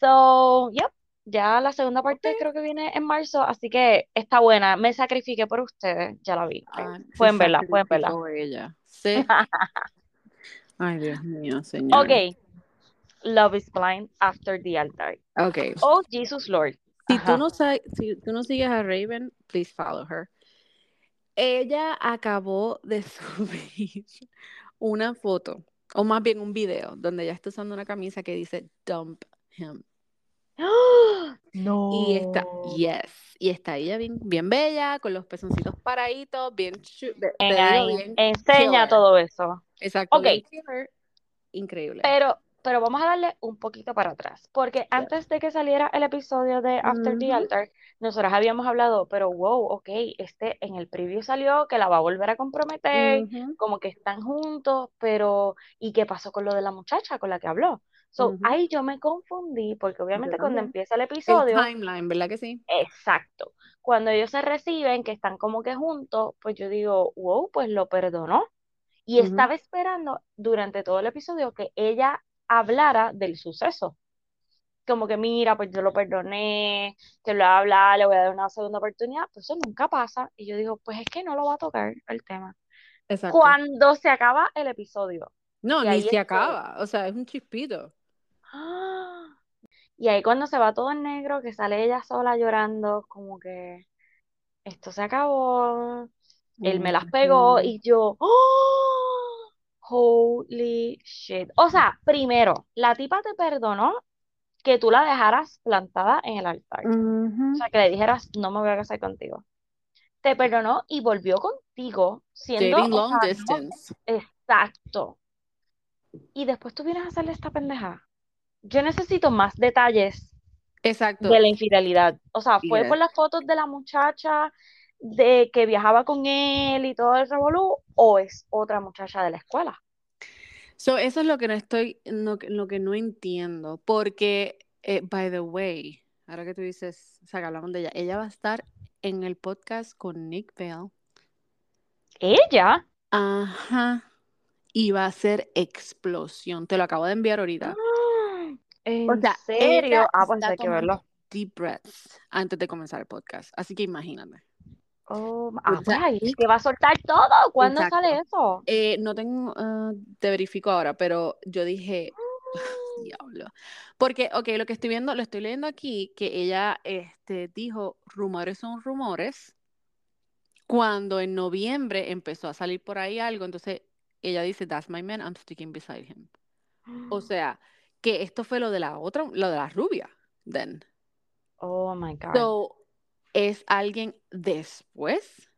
So, yep, ya la segunda parte creo que viene en marzo, así que está buena. Me sacrifiqué por ustedes, ya la vi. Ah, Pueden verla, pueden verla. ella. Sí. <laughs> Ay, Dios mío, señor. Ok, Love is Blind After the Altar. Ok. Oh, Jesus Lord. Si tú no si tú no sigues a Raven, please follow her. Ella acabó de <laughs> subir una foto, o más bien un video, donde ella está usando una camisa que dice Dump him. <gasps> No. Y está, yes, y está ella bien, bien bella, con los pezoncitos paraditos, bien, En- bien, enseña killer. todo eso. Exacto, Ok. bien killer. Increíble. Pero, pero vamos a darle un poquito para atrás, porque antes de que saliera el episodio de After the. Altar, nosotras habíamos hablado, pero wow, ok, este en el preview salió que la va a volver a comprometer, como que están juntos, pero ¿y qué pasó con lo de la muchacha con la que habló? So, ujú. ahí yo me confundí, porque obviamente cuando empieza el El episodio, timeline, ¿verdad que sí? exacto, cuando ellos se reciben, que están como que juntos, pues yo digo, wow, pues lo perdonó. Y estaba esperando durante todo el episodio que ella hablara del suceso. Como que mira, pues yo lo perdoné, que lo voy a hablar, le voy a dar una segunda oportunidad, pero eso nunca pasa. Y yo digo, pues es que no lo va a tocar el tema. Exacto. Cuando se acaba el episodio, No, ni se acaba, o sea, es un chispito. ¡ah! <gasps> y ahí cuando se va todo en negro, que sale ella sola llorando, como que esto se acabó, él me las pegó y yo, ¡oh! Holy shit. O sea, primero, la tipa te perdonó que tú la dejaras plantada en el altar. O sea, que le dijeras, no me voy a casar contigo. Te perdonó y volvió contigo, siendo, Dating long sea, distance. exacto. Y después tú vienes a hacerle esta pendeja. Yo necesito más detalles Exacto. de la infidelidad. O sea, fue por las fotos de la muchacha de que viajaba con él y todo el revolú, o es otra muchacha de la escuela. So, eso es lo que no estoy, lo, que- lo que no entiendo, porque, eh, by the way, ahora que tú dices, o sea, que hablamos de ella, ella va a estar en el podcast con Nick Bell. ¿Ella? Ajá. Y va a ser explosión. Te lo acabo de enviar ahorita. <gasps> ¿En O sea, serio? Ah, pues hay que verlo. deep breaths antes de comenzar el podcast. Así que imagínate. Oh, ah, pues ahí que va a soltar todo. ¿Cuándo Exacto. sale eso? Eh, no tengo, ah, te verifico ahora, pero yo dije, diablo. Porque, ok, lo que estoy viendo, lo estoy leyendo aquí, que ella este, dijo, rumores son rumores, cuando en noviembre empezó a salir por ahí algo, entonces ella dice, that's my man, I'm sticking beside him. O <gasps> sea, que esto fue lo de la otra, lo de la rubia, then. Oh my God. So, ¿es alguien después?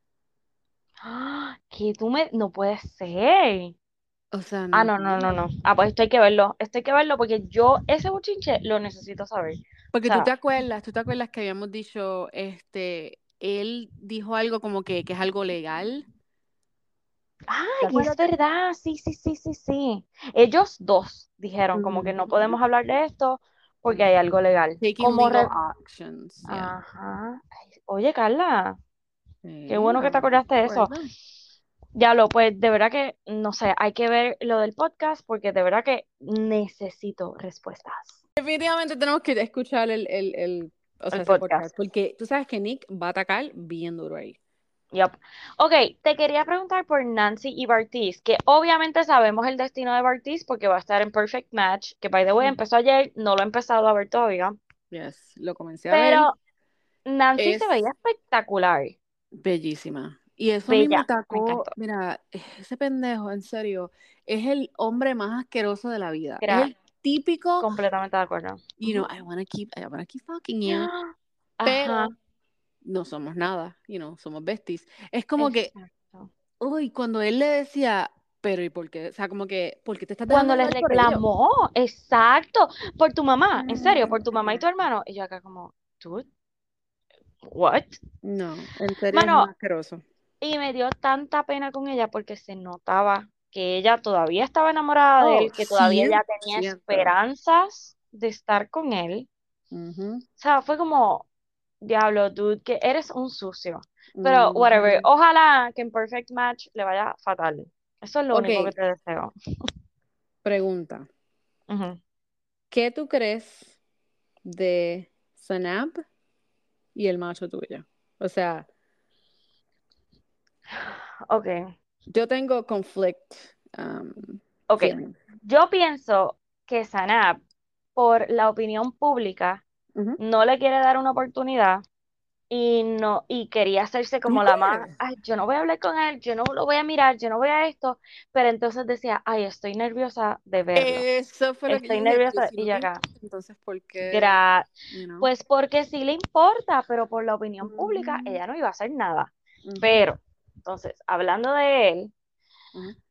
Ah, Que tú me. No puede ser. O sea, Ah, no, no, no, no. Ah, pues esto hay que verlo. Esto hay que verlo porque yo ese bochinche lo necesito saber. Porque O sea- tú te acuerdas, tú te acuerdas que habíamos dicho, este, él dijo algo como que, que es algo legal. Ay, es verdad. Sí, sí, sí, sí, sí. Ellos dos dijeron como que no podemos hablar de esto porque hay algo legal. Taking Como legal actions. yeah. Ajá. Oye, Carla, Sí, qué bueno que te acordaste de eso. Ya lo, pues de verdad que, no sé, hay que ver lo del podcast porque de verdad que necesito respuestas. Definitivamente tenemos que escuchar el, el, el, o sea, El ese podcast. podcast, porque tú sabes que Nick va a atacar bien duro ahí. Yup. Ok, te quería preguntar por Nancy y Bartiz, que obviamente sabemos el destino de Bartiz porque va a estar en Perfect Match, que by the way empezó ayer, no lo he empezado a ver todavía, Yes, lo comencé a ver. pero Nancy se veía espectacular. Bellísima. Y eso Bella, me atacó, mira, ese pendejo, en serio, es el hombre más asqueroso de la vida. Era Es el típico, Completamente de acuerdo. you know, I wanna keep, I wanna keep fucking you, <gasps> Ajá, pero no somos nada, you know, somos besties. Es como que, exacto. uy, cuando él le decía, pero ¿y por qué? O sea, como que, ¿por qué te estás Cuando le llevar por ello? reclamó, exacto, por tu mamá, en serio, por tu mamá y tu hermano, y yo acá como, dude, what? No, en serio Mano, es asqueroso. Y me dio tanta pena con ella porque se notaba que ella todavía estaba enamorada de Oh, él, que todavía ella tenía 100%. esperanzas de estar con él. O sea, fue como, diablo, dude, que eres un sucio. Pero, whatever, ujú. ojalá que en Perfect Match le vaya fatal. Eso es lo único que te deseo. Pregunta. ¿Qué tú crees de Sanab y el macho tuyo? O sea, Ok, yo tengo conflict um, ok. Yo pienso que Sanab, por la opinión pública, No le quiere dar una oportunidad y no y quería hacerse como la más, ay, yo no voy a hablar con él, yo no lo voy a mirar, yo no voy a esto, pero entonces decía, ay, estoy nerviosa de verlo. Eso fue lo que Estoy dije, nerviosa y te acá. entonces ¿por qué? Gra- You know? Pues porque sí le importa, pero por la opinión pública Ujú. ella no iba a hacer nada. Pero, entonces, hablando de él,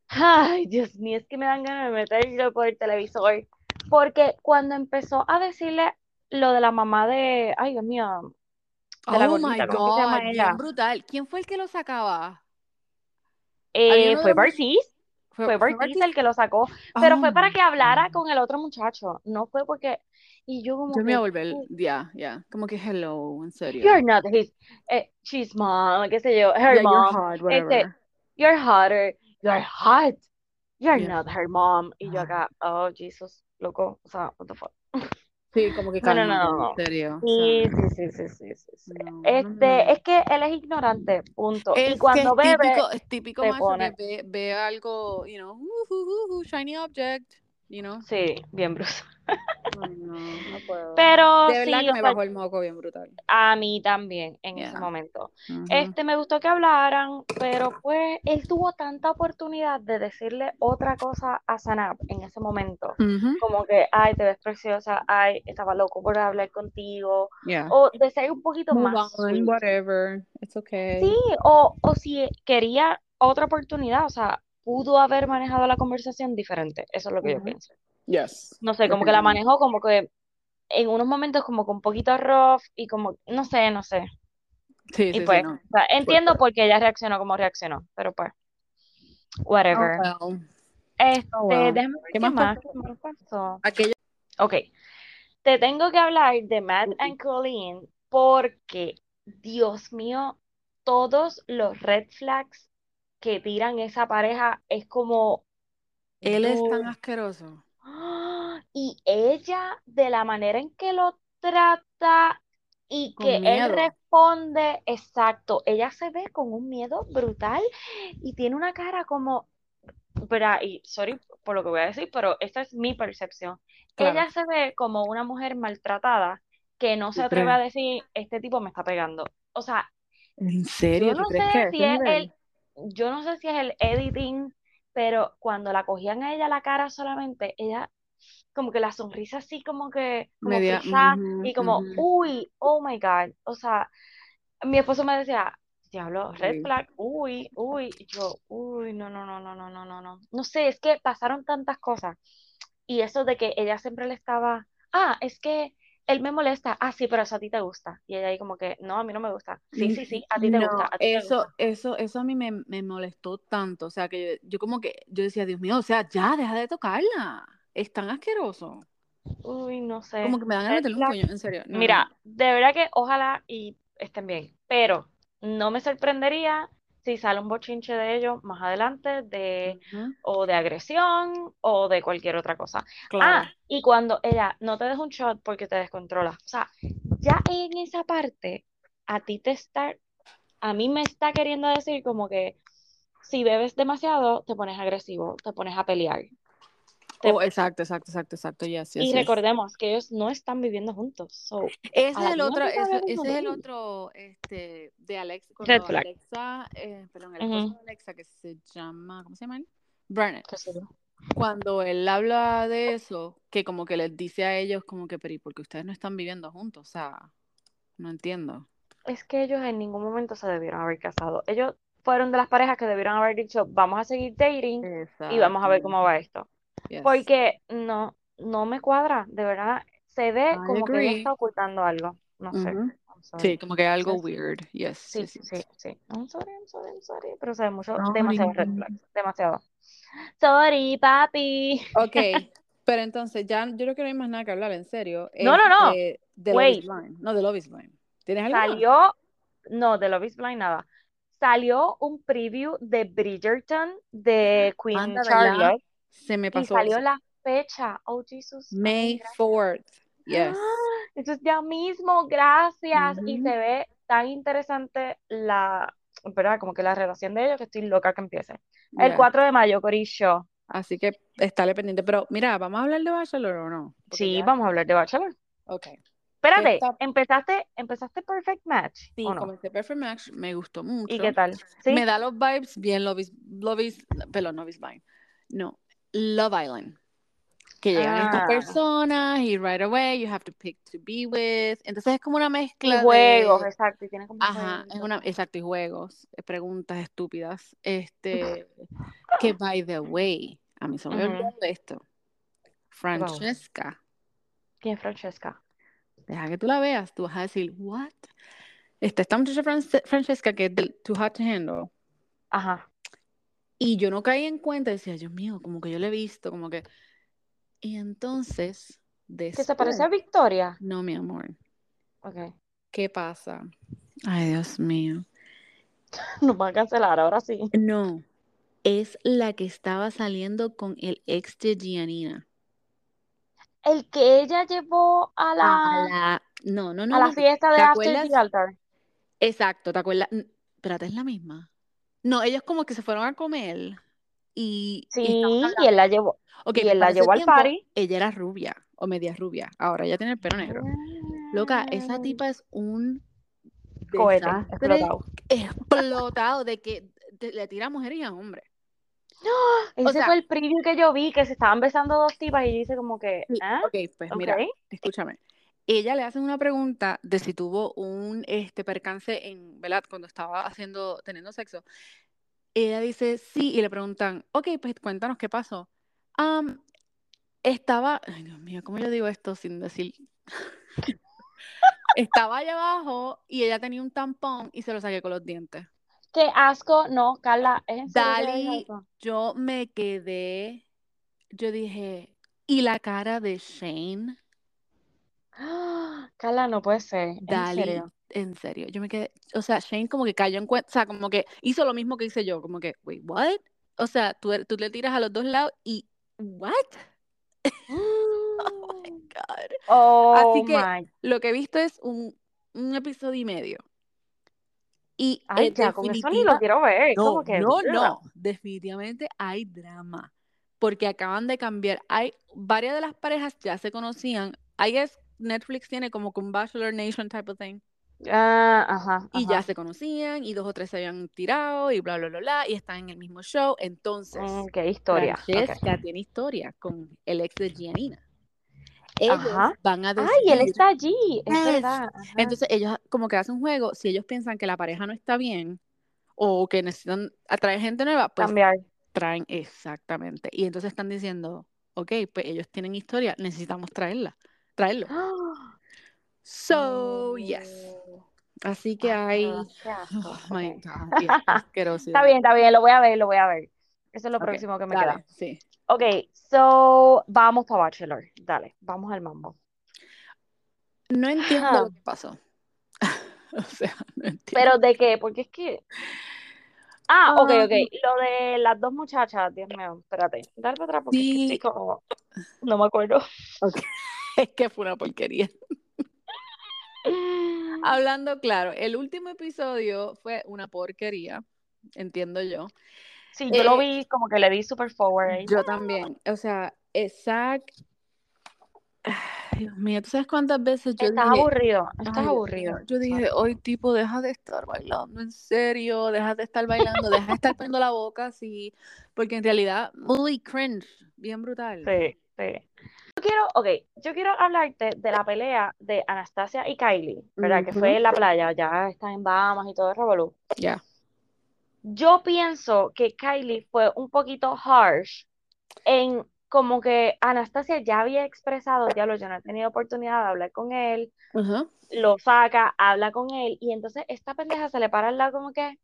ay, Dios mío, es que me dan ganas de meterlo por el televisor, porque cuando empezó a decirle lo de la mamá de, ay, Dios mío, de la Oh my gordita, ¿cómo que se llama God, ella? bien brutal. ¿Quién fue el que lo sacaba? Eh, fue Bartiz, Fue, fue Bartiz el que lo sacó, pero Oh fue para my que hablara con el otro muchacho, no fue porque, y yo como Yo me iba a volver, "Dude, ya, ya, como que hello, en serio. you're not his, eh, she's mom, qué sé yo, her Yeah, you're mom, hot, este, you're hotter, you're hot, you're Yeah. not her mom, y yo Ah. acá, oh, Jesus, loco, o sea, what the fuck. <laughs> Sí, como que No, no, no, en no. O Sí, sea, sí, sí, sí, sí, sí, sí. no, no, Este, no. es que él es ignorante, punto. Y Es que es cuando bebe, típico, es típico se macho pone, que ve, ve algo, you know, uh, uh, uh, uh, shiny object, you know. sí, bien bruto. Ay, no, no puedo. Pero De verdad sí, que me bajó el moco bien brutal. a mí también en ese Yeah. momento. Ujú. Este, me gustó que hablaran, pero pues él tuvo tanta oportunidad de decirle otra cosa a Sanab en ese momento. Ujú. Como que, ay, te ves preciosa, ay, estaba loco por hablar contigo. Yeah. O de ser un poquito Move más on, whatever. It's okay. Sí, o, o si quería otra oportunidad, o sea, pudo haber manejado la conversación diferente. Eso es lo que yo pienso. Yes. No sé, como que la manejó como que en unos momentos como que un poquito rough y como, no sé, no sé. Sí, Y sí, sí, pues, no. o sea, entiendo Fuerte. por qué ella reaccionó como reaccionó, pero pues, Oh, whatever. well. Este, Oh, wow. déjame ver ¿Qué más más, pasó? qué más pasó. Aquello. Ok, te tengo que hablar de Matt and Colleen porque, Dios mío, todos los red flags que tiran esa pareja es como, Él es tan asqueroso. ¡Ah! Y ella, de la manera en que lo trata y Con que él responde, exacto, ella se ve con un miedo brutal y tiene una cara como, pero, y sorry por lo que voy a decir, pero esta es mi percepción. Claro. Ella se ve como una mujer maltratada que no se ¿Tú atreve a decir, este tipo me está pegando. O sea, ¿En yo serio? ¿Tú no sé si es el, yo no sé si es el editing, pero cuando la cogían a ella la cara solamente, ella como que la sonrisa así como que, como Media. frisada ujú, y como, ujú. uy, oh my God. O sea, mi esposo me decía, diablo, red flag, uy, uy, y yo, uy, no, no, no, no, no, no, no, no. No sé, es que pasaron tantas cosas. Y eso de que ella siempre le estaba, ah, es que él me molesta, ah, sí, pero eso a ti te gusta. Y ella ahí como que, no, a mí no me gusta. Sí, sí, sí, a ti te gusta, No, a ti te eso, gusta. eso, eso a mí me, me molestó tanto. O sea, que yo, yo como que, yo decía, Dios mío, o sea, ya, deja de tocarla. Es tan asqueroso. Uy, no sé. Como que me dan de Red meterle un flag. puño, en serio. No, Mira, no. de verdad que ojalá y estén bien, pero no me sorprendería si sale un bochinche de ellos más adelante de o de agresión o de cualquier otra cosa. Claro. Ah, y cuando ella no te deja un shot porque te descontrola. O sea, ya en esa parte a ti te está a mí me está queriendo decir como que si bebes demasiado te pones agresivo, te pones a pelear. Oh, exacto, exacto, exacto, exacto, yes, yes, y yes. recordemos que ellos no están viviendo juntos. So, Ese es el otro, ese, ese es el otro, este, de Alex, cuando. Alexa, eh, perdón, el esposo Ujú. de Alexa que se llama, ¿cómo se llama él? Burnett. Cuando él habla de eso, que como que les dice a ellos como que, pero ¿y por qué ustedes no están viviendo juntos? O sea, no entiendo. Es que ellos en ningún momento se debieron haber casado. Ellos fueron de las parejas que debieron haber dicho, vamos a seguir dating y vamos a ver cómo va esto. Yes. Porque no, no me cuadra, de verdad. Se ve I como que ella agree. está ocultando algo. No sé. Ujú. I'm sorry. Sí, como que algo Yes. weird. Yes, Sí, yes, yes. sí, sí. I'm sorry, I'm sorry, I'm sorry. Pero se ve mucho, Sorry. demasiado red flags. Demasiado. Sorry, papi. Ok, <laughs> pero entonces ya yo creo que no hay más nada que hablar, en serio. No, no, no. de, de Love is Wait. Blind. No, de Love is Blind. ¿Tienes algo más? Salió, no, de Love is Blind nada. Salió un preview de Bridgerton de Queen Anda. Charlotte Se me y pasó salió eso. la fecha. Oh, Jesus. May gracias. 4th. Yes. ¡Ah! <gasps> Eso es ya mismo, gracias. Y se ve tan interesante la, ¿verdad? Como que la relación de ellos que estoy loca que empiece. El Yes. 4 de mayo, Corillo. Así que estarle pendiente. Pero mira, ¿vamos a hablar de Bachelor o no? Porque Sí, ya. vamos a hablar de Bachelor. Ok. Espérate, Esta- ¿empezaste, empezaste Perfect Match Sí, no? comencé Perfect Match, me gustó mucho. ¿Y qué tal? ¿Sí? Me da los vibes bien Love is, Love is, perdón, Love is Blind. No, Love Island. Que llegan estas Ah. personas y right away you have to pick to be with. Entonces es como una Y mezcla juegos, de... exacto, y tiene como Ajá, juegos. es una, exacto, y juegos, eh, preguntas estúpidas. Este, que by the way, a mí se me olvidado esto. Francesca, ¿Quién es Francesca? deja que tú la veas, tú vas a decir, what? Está esta muchacha France- Francesca que es del Too Hot to Handle. Ajá. Y yo no caí en cuenta, decía, Dios mío, como que yo le he visto, como que. Y entonces, ¿Que se después. parece a Victoria? No, mi amor. Ok. ¿Qué pasa? Ay, Dios mío. <laughs> Nos van a cancelar, ahora sí. No, es la que estaba saliendo con el ex de Gianina. El que ella llevó a la, A la. No, no, no. a la fiesta de ¿Te After the Altar. Exacto, ¿te acuerdas? Espérate, es la misma. No, ellos como que se fueron a comer y, Sí, y él la llevó. Ok, y él la ese llevó al tiempo, party. ella era rubia o media rubia. Ahora ella tiene el pelo negro. Loca, esa Mm, tipa es un Cohete, explotado. explotado de que le tira a mujeres y a hombres. Ese sea- fue el preview que yo vi, que se estaban besando dos tipas y dice como que, ¿ah? Ok, pues mira, escúchame. Ella le hacen una pregunta de si tuvo un este percance en, ¿verdad? Cuando estaba haciendo, teniendo sexo. Ella dice sí, y le preguntan, ok, pues cuéntanos qué pasó. Estaba, ay Dios mío, ¿cómo yo digo esto sin decir? <laughs> estaba allá abajo y ella tenía un tampón y se lo saqué con los dientes. Qué asco, no, Carla, ¿es Dali, yo me quedé, yo dije, ¿y la cara de Shane? ¡Ah! Carla, no puede ser, ¿es en Dali, serio? en serio, yo me quedé, o sea, Shane como que cayó en cuenta, o sea, como que hizo lo mismo que hice yo, como que, wait, what? O sea, tú, er- tú le tiras a los dos lados y, what? <laughs> Oh my God. Oh Así que my. lo que he visto es un, un episodio y medio. Y Ay, eh, ya, con eso ni lo quiero ver. no, Como que. no, no, definitivamente hay drama, porque acaban de cambiar, hay varias de las parejas ya se conocían, I guess Netflix tiene como un Bachelor Nation type of thing, Ah, ajá, y ya se conocían, y dos o tres se habían tirado, y bla, bla, bla, bla, y están en el mismo show, entonces, Mm, qué historia. Francesca tiene historia con el ex de Gianina. Ellos Ajá. van a Ay, él está allí, es verdad. Entonces ellos como que hacen un juego, si ellos piensan que la pareja no está bien o que necesitan atraer gente nueva, pues Cambiar. traen exactamente. Y entonces están diciendo, ok, pues ellos tienen historia, necesitamos traerla, traerlo. ¡Ah! So, yes. Oh. Así que Ay, hay, <laughs> oh my. God, yeah. <laughs> Está bien, está bien, lo voy a ver, lo voy a ver. Eso es lo próximo que me dale, queda. sí. Ok, so vamos para Bachelor. Dale, vamos al mambo. No entiendo Ajá. lo que pasó. <laughs> O sea, no entiendo. ¿Pero de qué? Porque es que. Ah, ok, Ah, ok. Lo de las dos muchachas, Dios mío, espérate. Dale para atrás porque es que sí, como. No me acuerdo. ok. Es que fue una porquería. Hablando claro, el último episodio fue una porquería, entiendo yo. Sí, yo lo Eh, vi como que le di super forward yo también, o sea, ay, Dios mío, ¿tú sabes cuántas veces yo Estás dije, aburrido, estás ay, aburrido. yo dije, hoy tipo, deja de estar bailando, en serio, deja de estar bailando, deja de estar poniendo la boca así, porque en realidad, muy cringe, bien brutal. Sí, sí. Yo quiero, ok, yo quiero hablarte de la pelea de Anastasia y Kylie, ¿verdad? Que fue en la playa, ya está en Bahamas y todo el revolú. Ya. Yo pienso que Kylie fue un poquito harsh en como que Anastasia ya había expresado, diablo, yo no he tenido oportunidad de hablar con él, Ajá. lo saca, habla con él, y entonces esta pendeja se le para al lado como que,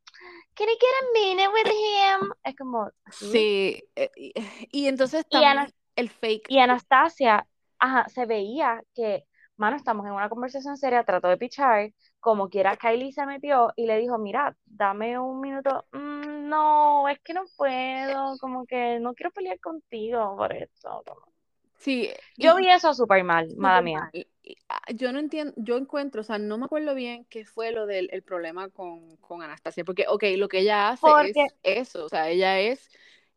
can I get a minute with him? Es como, ¿sí? Sí, eh, y, y entonces Y, Ana- también el fake. y Anastasia, ajá, se veía que, mano, estamos en una conversación seria, trató de pichar, como quiera, Kylie se metió y le dijo, mira, dame un minuto, "Mm, no, es que no puedo, como que no quiero pelear contigo por esto. Sí, Yo y- vi eso súper mal, mala mía. Y, ah, Yo no entiendo, yo encuentro, o sea, no me acuerdo bien qué fue lo del el problema con, con Anastasia, porque, ok, lo que ella hace Porque, es eso, o sea, ella es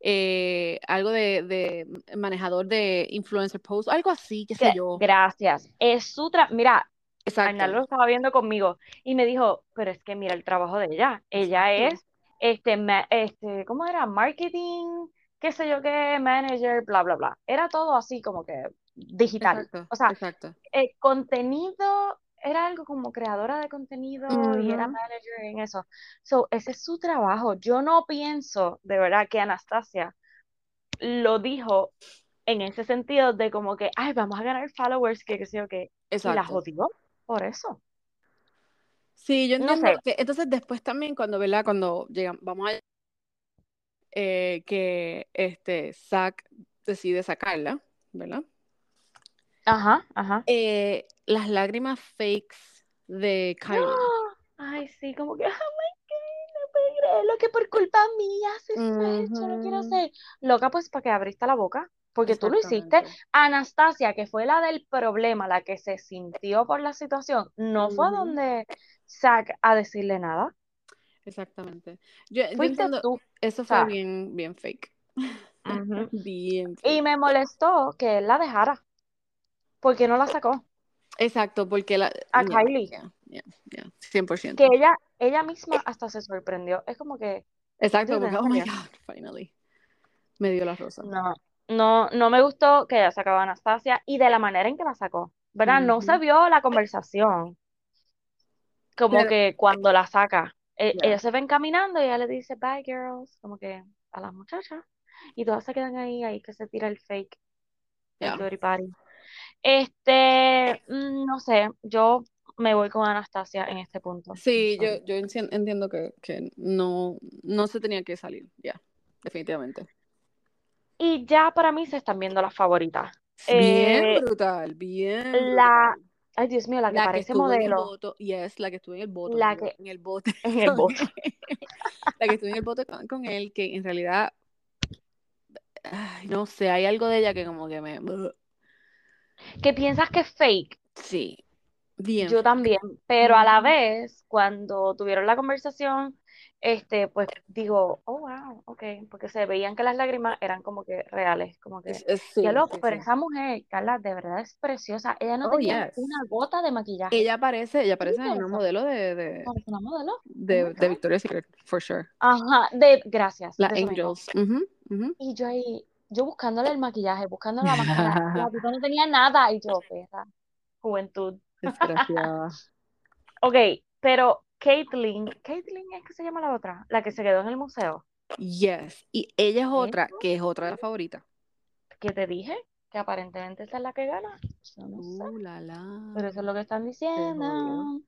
eh, algo de, de manejador de influencer post, algo así, qué sé yo. gracias, es su mira, Exacto. lo estaba viendo conmigo y me dijo, pero es que mira el trabajo de ella. Ella es, este, ma- este, ¿cómo era? Marketing, qué sé yo qué, manager, bla, bla, bla. Era todo así como que digital. Exacto, O sea, exacto. el contenido era algo como creadora de contenido y era manager en eso. So, ese es su trabajo. Yo no pienso de verdad que Anastasia lo dijo en ese sentido de como que, ay, vamos a ganar followers, que qué sé yo qué. Y la Exacto. jodió por eso. Sí, yo No entiendo sé. que entonces después también cuando, ¿verdad? Cuando llegamos, vamos a eh, que este Zack decide sacarla, ¿verdad? Ajá, ajá. Eh, las lágrimas fakes de Kylie. Ay, sí, como que, oh my God, no puedo creerlo que por culpa mía haces esto, no quiero hacer. Loca, pues para que abriste la boca, porque tú lo hiciste. Anastasia, que fue la del problema, la que se sintió por la situación, no fue a Ujú, donde Zack a decirle nada. Exactamente. Yo, yo entiendo, tú, eso fue bien, bien fake. Ujú. <laughs> Bien Y fake. me molestó que él la dejara, porque no la sacó Exacto, porque la, a yeah, Kylie. yeah, yeah, yeah, 100%. Que ella, ella misma hasta se sorprendió. Es como que, Exacto, porque, ¿en oh my? God, finally. Me dio la rosa. No, no, no me gustó que ella sacaba a Anastasia y de la manera en que la sacó, ¿verdad? No se vio la conversación, como Pero, que cuando la saca, eh, ellos se ven caminando y ella le dice, bye girls, como que a las muchachas, y todas se quedan ahí, ahí que se tira el fake, el party. Este, mm, no sé, yo me voy con Anastasia en este punto. Sí, yo, yo entiendo que, que no, no se tenía que salir, ya, definitivamente. Y ya para mí se están viendo las favoritas. Bien Eh, brutal, bien la, ay Dios mío, la que La que parece estuvo en el modelo, voto, yes, la que estuvo en el voto, La que- en el bote, <laughs> en el él. la que estuvo en el voto con, con él, que en realidad, ay, no sé, hay algo de ella que como que me, que piensas que es fake, sí, bien. yo también, pero a la vez, cuando tuvieron la conversación, este, pues digo, oh wow, ok, porque se veían que las lágrimas eran como que reales, como que, sí, ya lo, sí, pero sí. esa mujer, Carla, de verdad es preciosa, ella no Oh, tenía yes. una gota de maquillaje, Ella parece, ella parece ¿Viste una modelo de, de, Parece una modelo, de, Oh de. Victoria's Secret, for sure. ajá, de, gracias, La de. Angels. Y yo ahí, yo buscándole el maquillaje, buscándole la máscara, <laughs> la tipa no tenía nada, y yo, perra, juventud. <laughs> Desgraciada. Ok, pero Caitlyn, Caitlyn es que se llama la otra, la que se quedó en el museo, Yes. Y ella es otra, ¿Eso? que es otra de las favoritas. que te dije que aparentemente esa es la que gana. No Uh, la, la. pero eso es lo que están diciendo.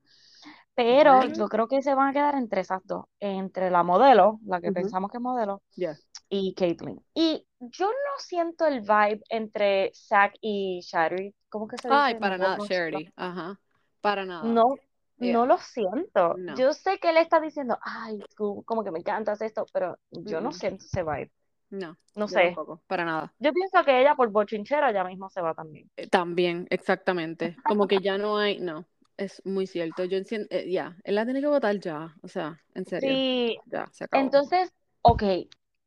Pero Bueno. yo creo que se van a quedar entre esas dos, entre la modelo, la que pensamos que es modelo, Yes. Y Caitlyn. Y yo no siento el vibe entre Zack y Shari, ¿cómo que se dice? Ay, para No nada, Charity. Ajá. Para nada. No, Yeah. no lo siento. No. Yo sé que él está diciendo, ay, tú como que me encantas esto, pero yo no Mm-mm. siento ese vibe. No, No sé. tampoco, para nada. Yo pienso que ella por bochinchera ya mismo se va también. Eh, También, exactamente. Como que ya no hay, no, es muy cierto. Yo entiendo, eh, ya, él la tiene que votar ya, o sea, en serio, Sí, ya, se acabó. entonces, ok,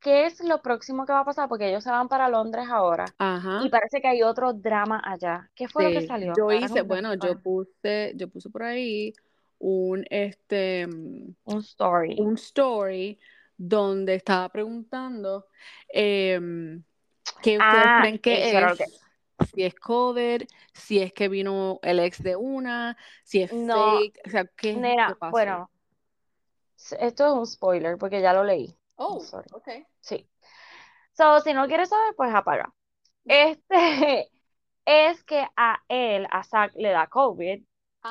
¿qué es lo próximo que va a pasar? Porque ellos se van para Londres ahora Ajá. y parece que hay otro drama allá. ¿Qué fue lo que salió? yo hice, bueno, yo puse, yo puse por ahí un, este, mm, un story. un story donde estaba preguntando em, qué ustedes Ah, creen que es, si es COVID, si es que vino el ex de una, si es No, fake, o sea, ¿qué, Nena, qué pasó? bueno, esto es un spoiler porque ya lo leí. Oh, sorry. ok. Sí. So, si no quieres saber, pues apaga. Este <laughs> es que a él, a Zack, le da COVID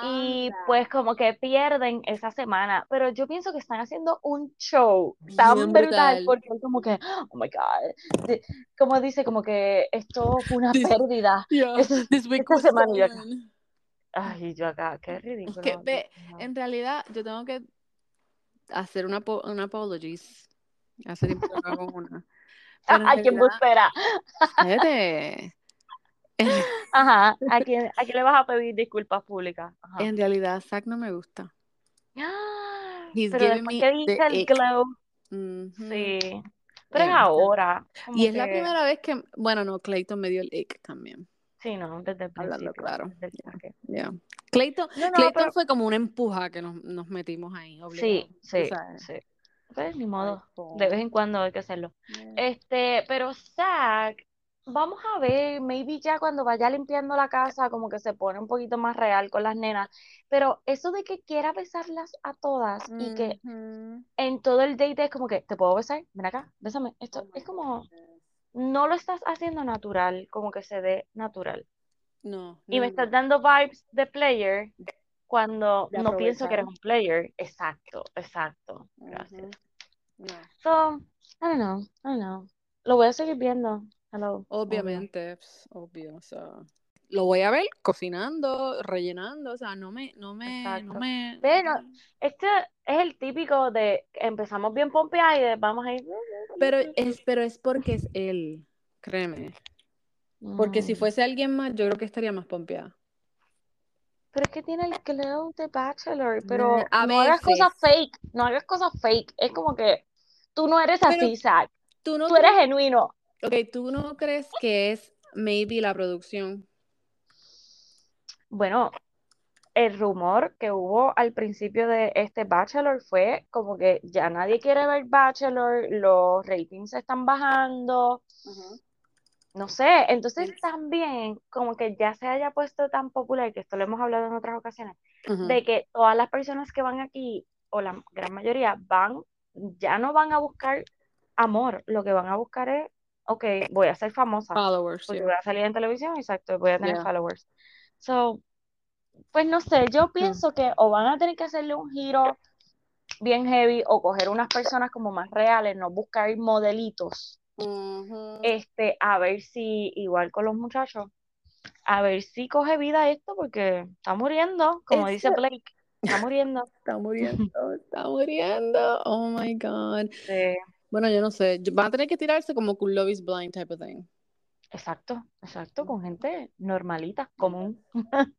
y pues como que pierden esa semana. Pero yo pienso que están haciendo un show tan brutal brutal. porque como que, <gasps> oh my God, de- como dice, como que esto fue una <laughs> This- pérdida. Yeah, this week esta semana yo acá. Ay, yo acá, qué ridículo. Que, ve, en realidad, yo tengo que hacer una, una apologies. Hace tiempo que no hago una. Embustera. espérate. En, Ajá, ¿a quién, a quién le vas a pedir disculpas públicas? Ajá. en realidad, Zack no me gusta. Ah, He's Pero después me que dice el glow, Ujú. sí. Pero es Eh, ahora. Y es la primera vez que, bueno, no, Clayton me dio el ick también. Sí, no, desde el Hablando claro. desde el Ya. saque. Yeah. Clayton, No, no, Clayton pero- fue como una empuja que nos, nos metimos ahí, obligado. Sí, sí, sabes. sí. Pues ni modo. De vez en cuando hay que hacerlo. Este, pero Zack, vamos a ver, maybe ya cuando vaya limpiando la casa, como que se pone un poquito más real con las nenas. Pero eso de que quiera besarlas a todas y que en todo el date es como que, ¿te puedo besar? Ven acá, bésame. Esto Oh es como, no lo estás haciendo natural, como que se dé natural. No, Y me no. estás dando vibes de player cuando no pienso que eres un player. Exacto, exacto. Gracias. Ujú. No. So, I don't know, I don't know. Lo voy a seguir viendo. Hello. Obviamente, pues, obvio, o sea, lo voy a ver cocinando, rellenando, o sea, no me, no me, no me, Ve, no, Este es el típico de empezamos bien pompeados y de- vamos a ir. pero es, pero es porque es él, créeme, porque si Mm. fuese alguien más, yo creo que estaría más pompeada. Pero es que tiene el glow de Bachelor, pero a no hagas cosas fake, no hagas cosas fake. Es como que tú no eres Pero así, Zack. Tú no Tú eres genuino. ok, tú no crees que es maybe la producción. Bueno, el rumor que hubo al principio de este Bachelor fue como que ya nadie quiere ver Bachelor, los ratings están bajando, no sé, entonces también como que ya se haya puesto tan popular, que esto lo hemos hablado en otras ocasiones, de que todas las personas que van aquí, o la gran mayoría, van, ya no van a buscar amor, lo que van a buscar es, ok, voy a ser famosa, Followers, porque yeah. voy a salir en televisión, exacto, voy a tener Yeah. followers. So, pues no sé, yo pienso que o van a tener que hacerle un giro bien heavy o coger unas personas como más reales, no buscar modelitos. Este, a ver si, igual con los muchachos, a ver si coge vida esto, porque está muriendo, como Es dice Blake, está muriendo. <laughs> Está muriendo, <laughs> está muriendo. Oh my God. Sí, Bueno, yo no sé. Van a tener que tirarse como con Love is Blind type of thing. exacto, exacto, con gente normalita, común. <laughs>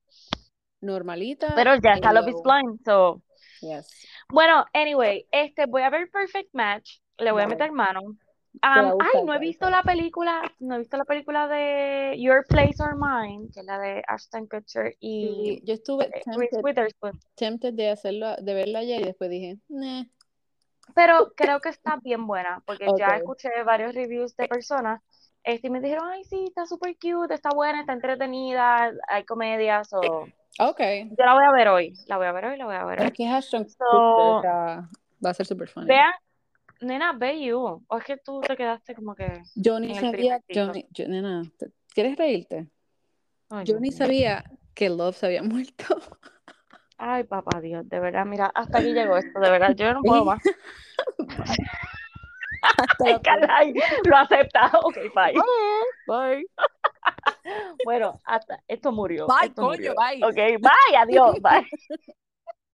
Normalita. Pero ya está Love is Blind, so. Yes. Bueno, anyway, este, voy a ver Perfect Match, le voy a meter mano. Gustar, ay, no he visto la película, no he visto la película de Your Place or Mine, que es la de Ashton Kutcher y Sí, yo estuve eh, tempted, tempted de hacerlo, de verla ayer y después dije, nah. Pero creo que está bien buena, porque ya Ok. escuché varios reviews de personas este, y me dijeron, ay, sí, está súper cute, está buena, está entretenida, hay comedias, o Ok. yo la voy a ver hoy, la voy a ver hoy, la voy a ver Es hoy. que Ashton So, Kutcher, va a ser super funny. Vean, nena, ve you, o es que tú te quedaste como que, Yo ni en el sabía, yo ni, yo- nena, ¿te- ¿quieres reírte? ay, Yo ni sabía que Love se había <laughs> muerto. Ay, papá Dios, de verdad, mira, hasta aquí llegó esto, de verdad, yo no puedo <laughs> más. <laughs> Ay, caray, lo acepta, ok, bye. Bye. Bueno, hasta, esto murió, Bye, esto coño, murió. bye. Ok, bye, adiós, bye.